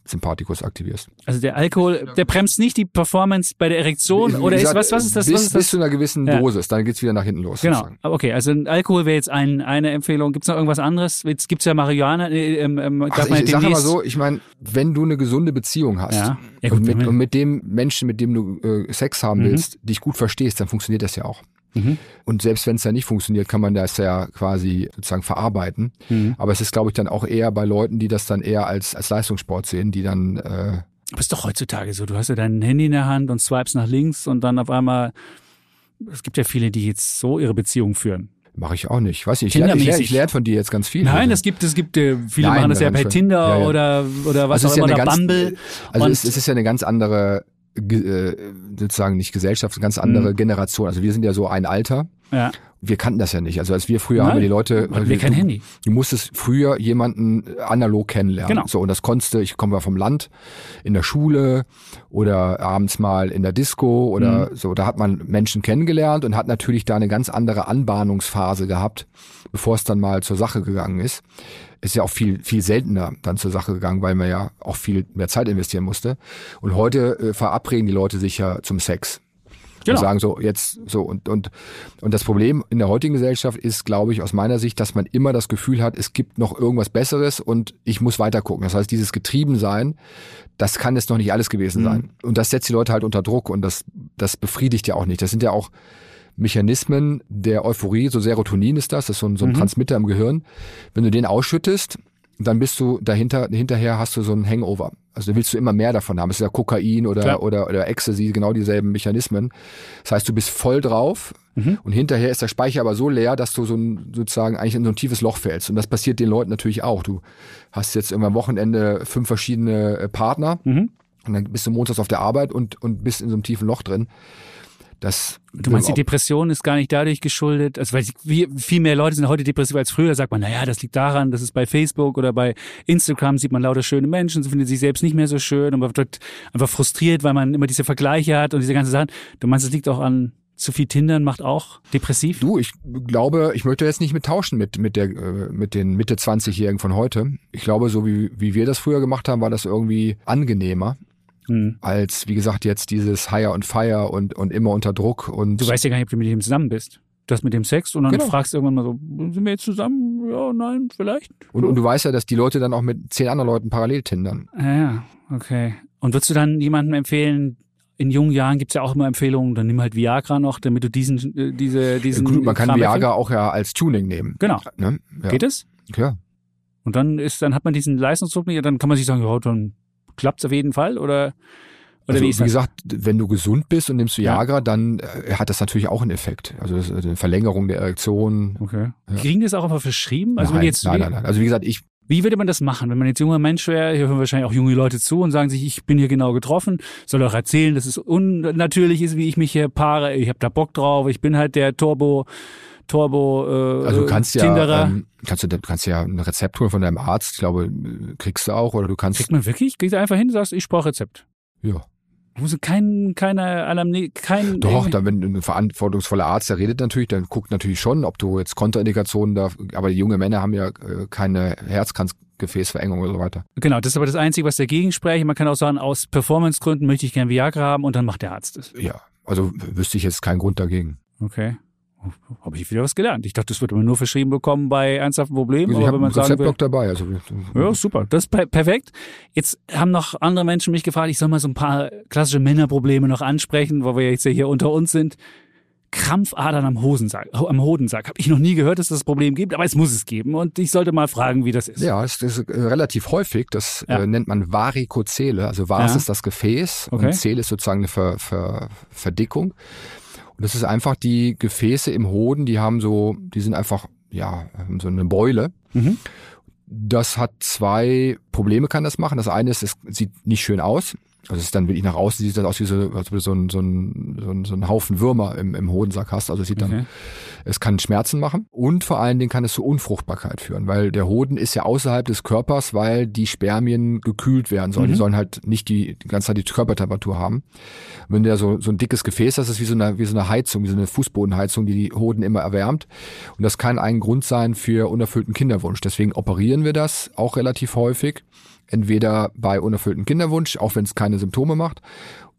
Speaker 3: Parasympathikus aktivierst.
Speaker 2: also der Alkohol, der bremst nicht die Performance bei der Erektion
Speaker 3: Wie
Speaker 2: oder ist, was, was ist das,
Speaker 3: Bis,
Speaker 2: was ist das?
Speaker 3: bis zu einer gewissen
Speaker 2: Ja.
Speaker 3: Dosis, dann geht's wieder nach hinten los.
Speaker 2: Genau.
Speaker 3: sozusagen.
Speaker 2: Okay, also Alkohol wäre jetzt ein, eine Empfehlung. Gibt's noch irgendwas anderes? Jetzt gibt's ja Marihuana. Äh, ähm, ähm, darf
Speaker 3: Ach,
Speaker 2: man
Speaker 3: ich sage mal so, ich meine, wenn du eine gesunde Beziehung hast
Speaker 2: Ja. Ja, gut,
Speaker 3: und, mit, und mit dem Menschen, mit dem du äh, Sex haben
Speaker 2: Mhm.
Speaker 3: willst, dich gut verstehst, dann funktioniert das ja auch.
Speaker 2: Mhm.
Speaker 3: Und selbst wenn es dann nicht funktioniert, kann man das ja quasi sozusagen verarbeiten.
Speaker 2: Mhm.
Speaker 3: Aber es ist, glaube ich, dann auch eher bei Leuten, die das dann eher als, als Leistungssport sehen, die dann äh,
Speaker 2: Aber ist doch heutzutage so. Du hast ja dein Handy in der Hand und swipes nach links und dann auf einmal. Es gibt ja viele, die jetzt so ihre Beziehung führen.
Speaker 3: mache ich auch nicht. Weiß nicht, ich lerne ich lerne, ich lerne von dir jetzt ganz viel.
Speaker 2: Nein, es gibt, es gibt, äh, viele
Speaker 3: Nein,
Speaker 2: machen das ja bei. Tinder
Speaker 3: Ja, ja.
Speaker 2: oder oder was
Speaker 3: Also
Speaker 2: auch
Speaker 3: ist ja
Speaker 2: immer,
Speaker 3: eine
Speaker 2: oder
Speaker 3: ganz,
Speaker 2: Bumble.
Speaker 3: Also es, es ist ja eine ganz andere, sozusagen nicht Gesellschaft, eine ganz andere
Speaker 2: Mhm.
Speaker 3: Generation. Also wir sind ja so ein Alter
Speaker 2: Ja.
Speaker 3: Wir kannten das ja nicht. Also als wir früher
Speaker 2: Nein,
Speaker 3: haben wir die Leute,
Speaker 2: wir
Speaker 3: du,
Speaker 2: kein Handy.
Speaker 3: Du musstest früher jemanden analog kennenlernen.
Speaker 2: Genau.
Speaker 3: So und das konntest du. Ich komme ja vom Land, in der Schule oder abends mal in der Disco oder
Speaker 2: Mhm.
Speaker 3: so. Da hat man Menschen kennengelernt und hat natürlich da eine ganz andere Anbahnungsphase gehabt, bevor es dann mal zur Sache gegangen ist. Ist ja auch viel viel seltener dann zur Sache gegangen, weil man ja auch viel mehr Zeit investieren musste. Und heute äh, verabreden die Leute sich ja zum Sex
Speaker 2: Genau.
Speaker 3: und sagen so jetzt so und und und das Problem in der heutigen Gesellschaft ist, glaube ich, aus meiner Sicht, dass man immer das Gefühl hat, es gibt noch irgendwas Besseres und ich muss weiter gucken. Das heißt, dieses Getriebensein, das kann es noch nicht alles gewesen
Speaker 2: Mhm.
Speaker 3: sein und das setzt die Leute halt unter Druck und das das befriedigt ja auch nicht. Das sind ja auch Mechanismen der Euphorie, so Serotonin ist das, das ist so ein, so ein
Speaker 2: Mhm.
Speaker 3: Transmitter im Gehirn. Wenn du den ausschüttest, dann bist du dahinter, hinterher hast du so ein Hangover. Also willst du immer mehr davon haben. Es ist ja Kokain oder,
Speaker 2: Klar.
Speaker 3: oder, oder Ecstasy, genau dieselben Mechanismen. Das heißt, du bist voll drauf
Speaker 2: Mhm.
Speaker 3: und hinterher ist der Speicher aber so leer, dass du so ein, sozusagen eigentlich in so ein tiefes Loch fällst. Und das passiert den Leuten natürlich auch. Du hast jetzt irgendwann am Wochenende fünf verschiedene äh, Partner
Speaker 2: Mhm.
Speaker 3: und dann bist du montags auf der Arbeit und, und bist in so einem tiefen Loch drin. Das,
Speaker 2: Du meinst, die Depression ist gar nicht dadurch geschuldet, also weil wie, viel mehr Leute sind heute depressiv als früher, sagt man, naja, das liegt daran, dass es bei Facebook oder bei Instagram sieht man lauter schöne Menschen, sie findet sich selbst nicht mehr so schön und man wird einfach frustriert, weil man immer diese Vergleiche hat und diese ganzen Sachen. Du meinst, es liegt auch an zu viel Tindern macht auch depressiv?
Speaker 3: Du, ich glaube, ich möchte jetzt nicht mit tauschen mit, mit, der, äh, mit den Mitte 20-Jährigen von heute. Ich glaube, so wie, wie wir das früher gemacht haben, war das irgendwie angenehmer
Speaker 2: Hm.
Speaker 3: als, wie gesagt, jetzt dieses Hire und Fire und, und immer unter Druck und
Speaker 2: Du weißt ja gar nicht, ob du mit dem zusammen bist. Du hast mit dem Sex und dann
Speaker 3: Genau.
Speaker 2: fragst du irgendwann mal so, sind wir jetzt zusammen? Ja, nein, vielleicht.
Speaker 3: Und, und du weißt ja, dass die Leute dann auch mit zehn anderen Leuten parallel tindern.
Speaker 2: Ah, ja, okay. Und würdest du dann jemandem empfehlen, in jungen Jahren gibt's ja auch immer Empfehlungen, dann nimm halt Viagra noch, damit du diesen, äh, diese, diesen.
Speaker 3: Gut, man kann
Speaker 2: Kram
Speaker 3: Viagra auch ja als Tuning nehmen.
Speaker 2: Genau.
Speaker 3: Ne? Ja.
Speaker 2: Geht es?
Speaker 3: Ja.
Speaker 2: Und dann ist, dann hat man diesen Leistungsdruck nicht, dann kann man sich sagen, ja, dann klappt's auf jeden Fall oder, oder
Speaker 3: Also,
Speaker 2: wie
Speaker 3: wie, gesagt, wenn du gesund bist und nimmst
Speaker 2: Ja.
Speaker 3: Viagra, dann äh, hat das natürlich auch einen Effekt. Also das eine Verlängerung der Erektion.
Speaker 2: Okay.
Speaker 3: Ja.
Speaker 2: Kriegen das auch einfach verschrieben? Also
Speaker 3: nein,
Speaker 2: wenn jetzt,
Speaker 3: nein,
Speaker 2: wie,
Speaker 3: nein, nein. Also wie gesagt, ich
Speaker 2: wie würde man das machen, wenn man jetzt junger Mensch wäre? Hier hören wahrscheinlich auch junge Leute zu und sagen sich, ich bin hier genau getroffen, soll auch erzählen, dass es unnatürlich ist, wie ich mich hier paare. Ich habe da Bock drauf. Ich bin halt der Turbo, Turbo. Äh,
Speaker 3: Also du kannst ja,
Speaker 2: Tinderer.
Speaker 3: ähm, kannst du, kannst ja ein Rezept holen von deinem Arzt. Ich glaube, kriegst du auch oder du kannst.
Speaker 2: Kriegt man wirklich? Gehst du einfach hin, sagst, ich brauche Rezept.
Speaker 3: Ja.
Speaker 2: Du musst kein, keine Anamne, kein.
Speaker 3: Doch, dann wenn ein verantwortungsvoller Arzt, der redet natürlich, dann guckt natürlich schon, ob du jetzt Kontraindikationen da. Aber die junge Männer haben ja äh, keine Herzkranzgefäßverengung oder so weiter.
Speaker 2: Genau, das ist aber das Einzige, was dagegen spricht. Man kann auch sagen, aus Performancegründen möchte ich gern Viagra haben und dann macht der Arzt es.
Speaker 3: Ja. Also wüsste ich jetzt keinen Grund dagegen.
Speaker 2: Okay. Habe ich wieder was gelernt. Ich dachte, das wird man nur verschrieben bekommen bei ernsthaften Problemen. Aber
Speaker 3: ich habe
Speaker 2: wenn
Speaker 3: einen
Speaker 2: man sagen will,
Speaker 3: Rezeptblock dabei. Also
Speaker 2: Ja, super. Das ist per perfekt. Jetzt haben noch andere Menschen mich gefragt, ich soll mal so ein paar klassische Männerprobleme noch ansprechen, weil wir jetzt ja hier unter uns sind. Krampfadern am Hosensack, am Hodensack. Habe ich noch nie gehört, dass es das Problem gibt, aber es muss es geben. Und ich sollte mal fragen, wie das ist.
Speaker 3: Ja, es ist äh, relativ häufig. Das
Speaker 2: Ja.
Speaker 3: äh, nennt man Varikozele. Also Vas
Speaker 2: Ja.
Speaker 3: ist das Gefäß
Speaker 2: Okay.
Speaker 3: und Zele ist sozusagen eine Ver, Ver, Verdickung. Und das ist einfach die Gefäße im Hoden, die haben so, die sind einfach, ja, haben so eine Beule.
Speaker 2: Mhm.
Speaker 3: Das hat zwei Probleme kann das machen. Das eine ist, es sieht nicht schön aus. Also es ist dann wirklich nach außen sieht das aus wie so, als ob du so ein, so ein, so ein, so ein Haufen Würmer im, im Hodensack hast. Also es sieht dann
Speaker 2: Okay.
Speaker 3: es kann Schmerzen machen und vor allen Dingen kann es zu Unfruchtbarkeit führen, weil der Hoden ist ja außerhalb des Körpers, weil die Spermien gekühlt werden sollen.
Speaker 2: Mhm.
Speaker 3: Die sollen halt nicht die, die ganze Zeit die Körpertemperatur haben. Wenn der so, so ein dickes Gefäß hast, ist es wie so eine, wie so eine Heizung, wie so eine Fußbodenheizung, die die Hoden immer erwärmt. Und das kann ein Grund sein für unerfüllten Kinderwunsch. Deswegen operieren wir das auch relativ häufig. Entweder bei unerfülltem Kinderwunsch, auch wenn es keine Symptome macht,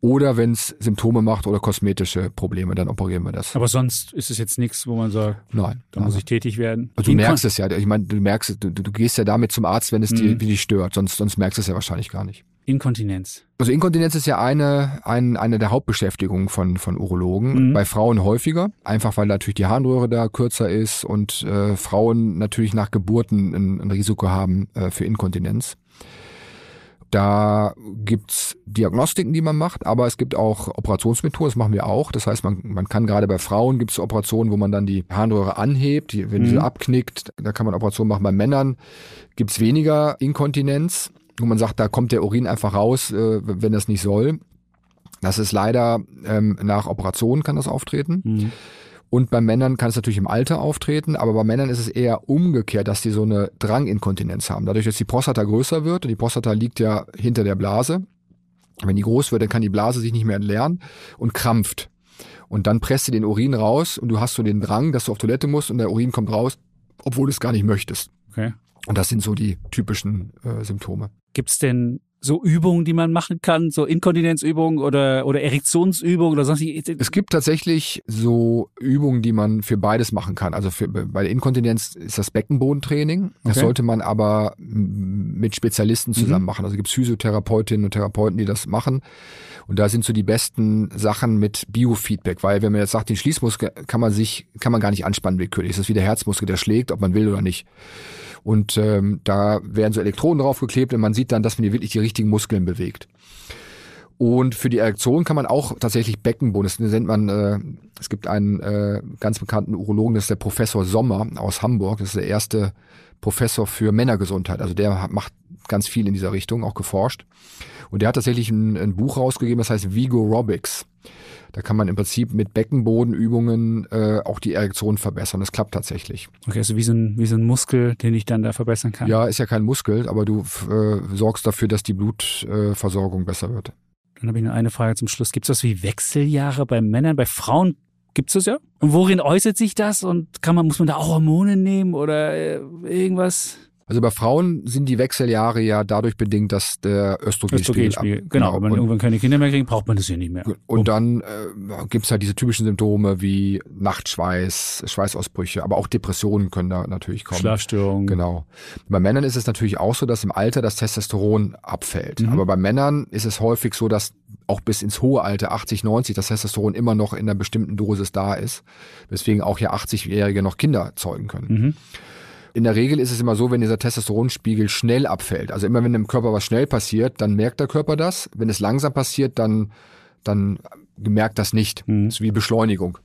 Speaker 3: oder wenn es Symptome macht oder kosmetische Probleme, dann operieren wir das.
Speaker 2: Aber sonst ist es jetzt nichts, wo man sagt,
Speaker 3: Nein.
Speaker 2: da muss ich tätig werden.
Speaker 3: Also du merkst es ja. Ich meine, du merkst, du, du gehst ja damit zum Arzt, wenn es
Speaker 2: Mhm.
Speaker 3: dir, stört. Sonst, sonst merkst du es ja wahrscheinlich gar nicht.
Speaker 2: Inkontinenz.
Speaker 3: Also Inkontinenz ist ja eine, ein, eine der Hauptbeschäftigungen von, von Urologen.
Speaker 2: Mhm.
Speaker 3: Bei Frauen häufiger. Einfach weil natürlich die Harnröhre da kürzer ist und äh, Frauen natürlich nach Geburten ein, ein Risiko haben äh, für Inkontinenz. Da gibt's Diagnostiken, die man macht, aber es gibt auch Operationsmethoden, das machen wir auch. Das heißt, man, man kann gerade bei Frauen gibt's Operationen, wo man dann die Harnröhre anhebt, die, wenn
Speaker 2: Mhm.
Speaker 3: diese abknickt, da kann man Operationen machen. Bei Männern gibt's weniger Inkontinenz, wo man sagt, da kommt der Urin einfach raus, äh, wenn das nicht soll. Das ist leider ähm, nach Operationen kann das auftreten.
Speaker 2: Mhm.
Speaker 3: Und bei Männern kann es natürlich im Alter auftreten, aber bei Männern ist es eher umgekehrt, dass die so eine Dranginkontinenz haben. Dadurch, dass die Prostata größer wird, und die Prostata liegt ja hinter der Blase, wenn die groß wird, dann kann die Blase sich nicht mehr entleeren und krampft. Und dann presst sie den Urin raus und du hast so den Drang, dass du auf Toilette musst und der Urin kommt raus, obwohl du es gar nicht möchtest.
Speaker 2: Okay.
Speaker 3: Und das sind so die typischen äh, Symptome.
Speaker 2: Gibt's denn so Übungen, die man machen kann, so Inkontinenzübungen oder, oder Erektionsübungen oder sonst
Speaker 3: Es gibt tatsächlich so Übungen, die man für beides machen kann. Also für, bei der Inkontinenz ist das Beckenbodentraining. Das
Speaker 2: Okay.
Speaker 3: sollte man aber mit Spezialisten zusammen
Speaker 2: Mhm.
Speaker 3: machen. Also es gibt Physiotherapeutinnen und Therapeuten, die das machen. Und da sind so die besten Sachen mit Biofeedback, weil wenn man jetzt sagt, den Schließmuskel kann man sich, kann man gar nicht anspannen willkürlich. Das ist wie der Herzmuskel, der schlägt, ob man will oder nicht. Und ähm, da werden so Elektroden draufgeklebt und man sieht dann, dass man hier wirklich die richtigen Muskeln bewegt. Und für die Erektion kann man auch tatsächlich Beckenboden, das nennt man, äh, es gibt einen äh, ganz bekannten Urologen, das ist der Professor Sommer aus Hamburg, das ist der erste Professor für Männergesundheit. Also der macht ganz viel in dieser Richtung, auch geforscht. Und der hat tatsächlich ein, ein Buch rausgegeben, das heißt Vigorobics. Da kann man im Prinzip mit Beckenbodenübungen äh, auch die Erektion verbessern. Das klappt tatsächlich.
Speaker 2: Okay, also wie so ein, wie so ein Muskel, den ich dann da verbessern kann.
Speaker 3: Ja, ist ja kein Muskel, aber du äh, sorgst dafür, dass die Blutversorgung äh, besser wird.
Speaker 2: Dann habe ich noch eine Frage zum Schluss. Gibt es das wie Wechseljahre bei Männern? Bei Frauen gibt es das ja? Und worin äußert sich das? Und kann man, muss man da auch Hormone nehmen oder äh, irgendwas?
Speaker 3: Also bei Frauen sind die Wechseljahre ja dadurch bedingt, dass der Östrogenspiegel
Speaker 2: Östrogenspiegel.
Speaker 3: ab-
Speaker 2: Genau, wenn man
Speaker 3: und,
Speaker 2: irgendwann keine Kinder mehr kriegt, braucht man das ja nicht mehr.
Speaker 3: und dann äh, gibt's halt diese typischen Symptome wie Nachtschweiß, Schweißausbrüche, aber auch Depressionen können da natürlich kommen.
Speaker 2: Schlafstörungen.
Speaker 3: Genau. Bei Männern ist es natürlich auch so, dass im Alter das Testosteron abfällt.
Speaker 2: Mhm.
Speaker 3: Aber bei Männern ist es häufig so, dass auch bis ins hohe Alter, 80, 90, das Testosteron immer noch in einer bestimmten Dosis da ist. Weswegen auch ja 80-Jährige noch Kinder zeugen können.
Speaker 2: Mhm.
Speaker 3: In der Regel ist es immer so, wenn dieser Testosteronspiegel schnell abfällt. Also immer wenn im Körper was schnell passiert, dann merkt der Körper das. Wenn es langsam passiert, dann, dann merkt das nicht.
Speaker 2: Mhm.
Speaker 3: Das ist wie Beschleunigung.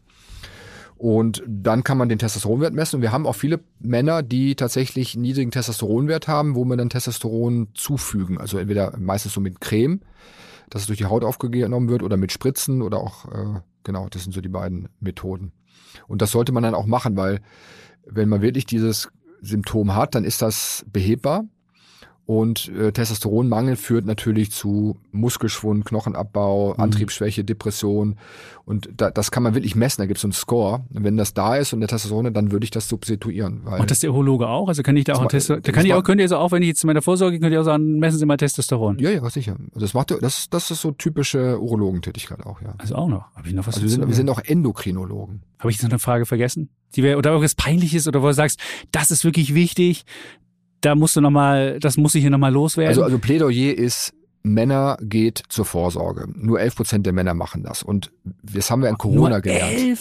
Speaker 3: Und dann kann man den Testosteronwert messen. Und wir haben auch viele Männer, die tatsächlich einen niedrigen Testosteronwert haben, wo wir dann Testosteron zufügen. Also entweder meistens so mit Creme, dass es durch die Haut aufgenommen wird, oder mit Spritzen oder auch, äh, genau, das sind so die beiden Methoden. Und das sollte man dann auch machen, weil wenn man wirklich dieses Symptom hat, dann ist das behebbar. Und äh, Testosteronmangel führt natürlich zu Muskelschwund, Knochenabbau, Antriebsschwäche, Depression. Und da, das kann man wirklich messen. Da gibt es so einen Score. Und wenn das da ist und der Testosteron, dann würde ich das substituieren. Weil
Speaker 2: Macht das der Urologe auch? Also kann ich da auch ein Testosteron, da kann ich auch, könnt ihr so auch, wenn ich jetzt zu meiner Vorsorge, könnt ihr auch sagen, messen Sie mal Testosteron.
Speaker 3: ja, ja, sicher. Das macht das, das ist so typische Urologentätigkeit auch, ja.
Speaker 2: Also auch noch. Habe ich noch was
Speaker 3: Also wir sind, wir sind auch Endokrinologen.
Speaker 2: Habe ich jetzt noch eine Frage vergessen? Die wäre, oder irgendwas Peinliches oder wo du sagst, das ist wirklich wichtig, da musst du nochmal, das muss ich hier nochmal loswerden.
Speaker 3: Also, also Plädoyer ist, Männer geht zur Vorsorge. Nur 11 Prozent der Männer machen das. Und das haben wir in Corona
Speaker 2: Nur
Speaker 3: gelernt.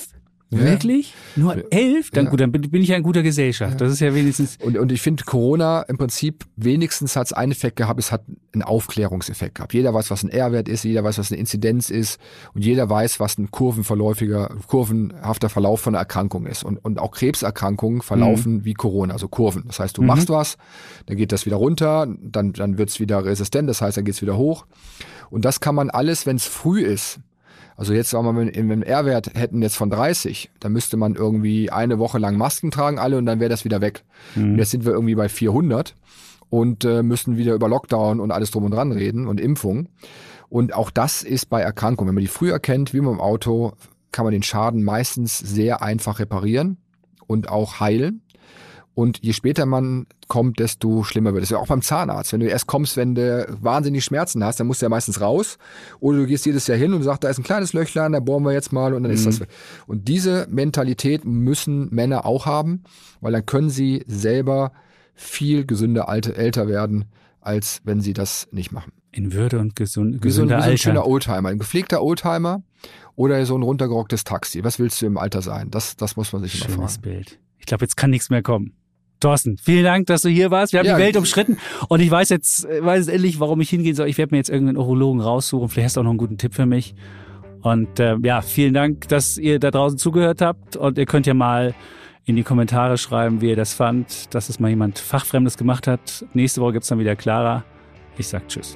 Speaker 2: Elf?
Speaker 3: Ja.
Speaker 2: Wirklich? Nur elf? Dann
Speaker 3: Ja.
Speaker 2: gut, dann bin ich ja in guter Gesellschaft. Das ist ja wenigstens.
Speaker 3: Und, und ich finde, Corona im Prinzip wenigstens hat es einen Effekt gehabt, es hat einen Aufklärungseffekt gehabt. Jeder weiß, was ein R-Wert ist, jeder weiß, was eine Inzidenz ist und jeder weiß, was ein kurvenverläufiger, kurvenhafter Verlauf von einer Erkrankung ist. Und, und auch Krebserkrankungen verlaufen wie Corona, also Kurven. Das heißt, du
Speaker 2: Mhm.
Speaker 3: machst was, dann geht das wieder runter, dann, dann wird es wieder resistent, das heißt, dann geht es wieder hoch. Und das kann man alles, wenn es früh ist, also jetzt sagen wir mal, wenn wir einen R-Wert hätten jetzt von 30, dann müsste man irgendwie eine Woche lang Masken tragen alle und dann wäre das wieder weg. Und jetzt sind wir irgendwie bei 400 und äh, müssen wieder über Lockdown und alles drum und dran reden und Impfung. Und auch das ist bei Erkrankungen. Wenn man die früh erkennt, wie beim Auto, kann man den Schaden meistens sehr einfach reparieren und auch heilen. Und je später man kommt, desto schlimmer wird es. Ja auch beim Zahnarzt. Wenn du erst kommst, wenn du wahnsinnig Schmerzen hast, dann musst du ja meistens raus. Oder du gehst jedes Jahr hin und sagst, da ist ein kleines Löchlein, da bohren wir jetzt mal und dann ist das. Und diese Mentalität müssen Männer auch haben, weil dann können sie selber viel gesünder alte, älter werden, als wenn sie das nicht machen.
Speaker 2: In Würde und gesund,
Speaker 3: Wie so, ein,
Speaker 2: gesunder
Speaker 3: wie so ein schöner
Speaker 2: Alter.
Speaker 3: Oldtimer, ein gepflegter Oldtimer oder so ein runtergerocktes Taxi. Was willst du im Alter sein? Das, das muss man sich immer
Speaker 2: Schönes
Speaker 3: fragen.
Speaker 2: Bild. Ich glaube, jetzt kann nichts mehr kommen. Thorsten, vielen Dank, dass du hier warst. Wir haben
Speaker 3: Ja,
Speaker 2: die Welt umschritten und ich weiß jetzt, äh, weiß endlich, warum ich hingehen soll. Ich werde mir jetzt irgendeinen Urologen raussuchen. Vielleicht hast du auch noch einen guten Tipp für mich. Und äh, ja, vielen Dank, dass ihr da draußen zugehört habt. Und ihr könnt ja mal in die Kommentare schreiben, wie ihr das fand, dass es mal jemand Fachfremdes gemacht hat. Nächste Woche gibt's dann wieder Clara. Ich sag Tschüss.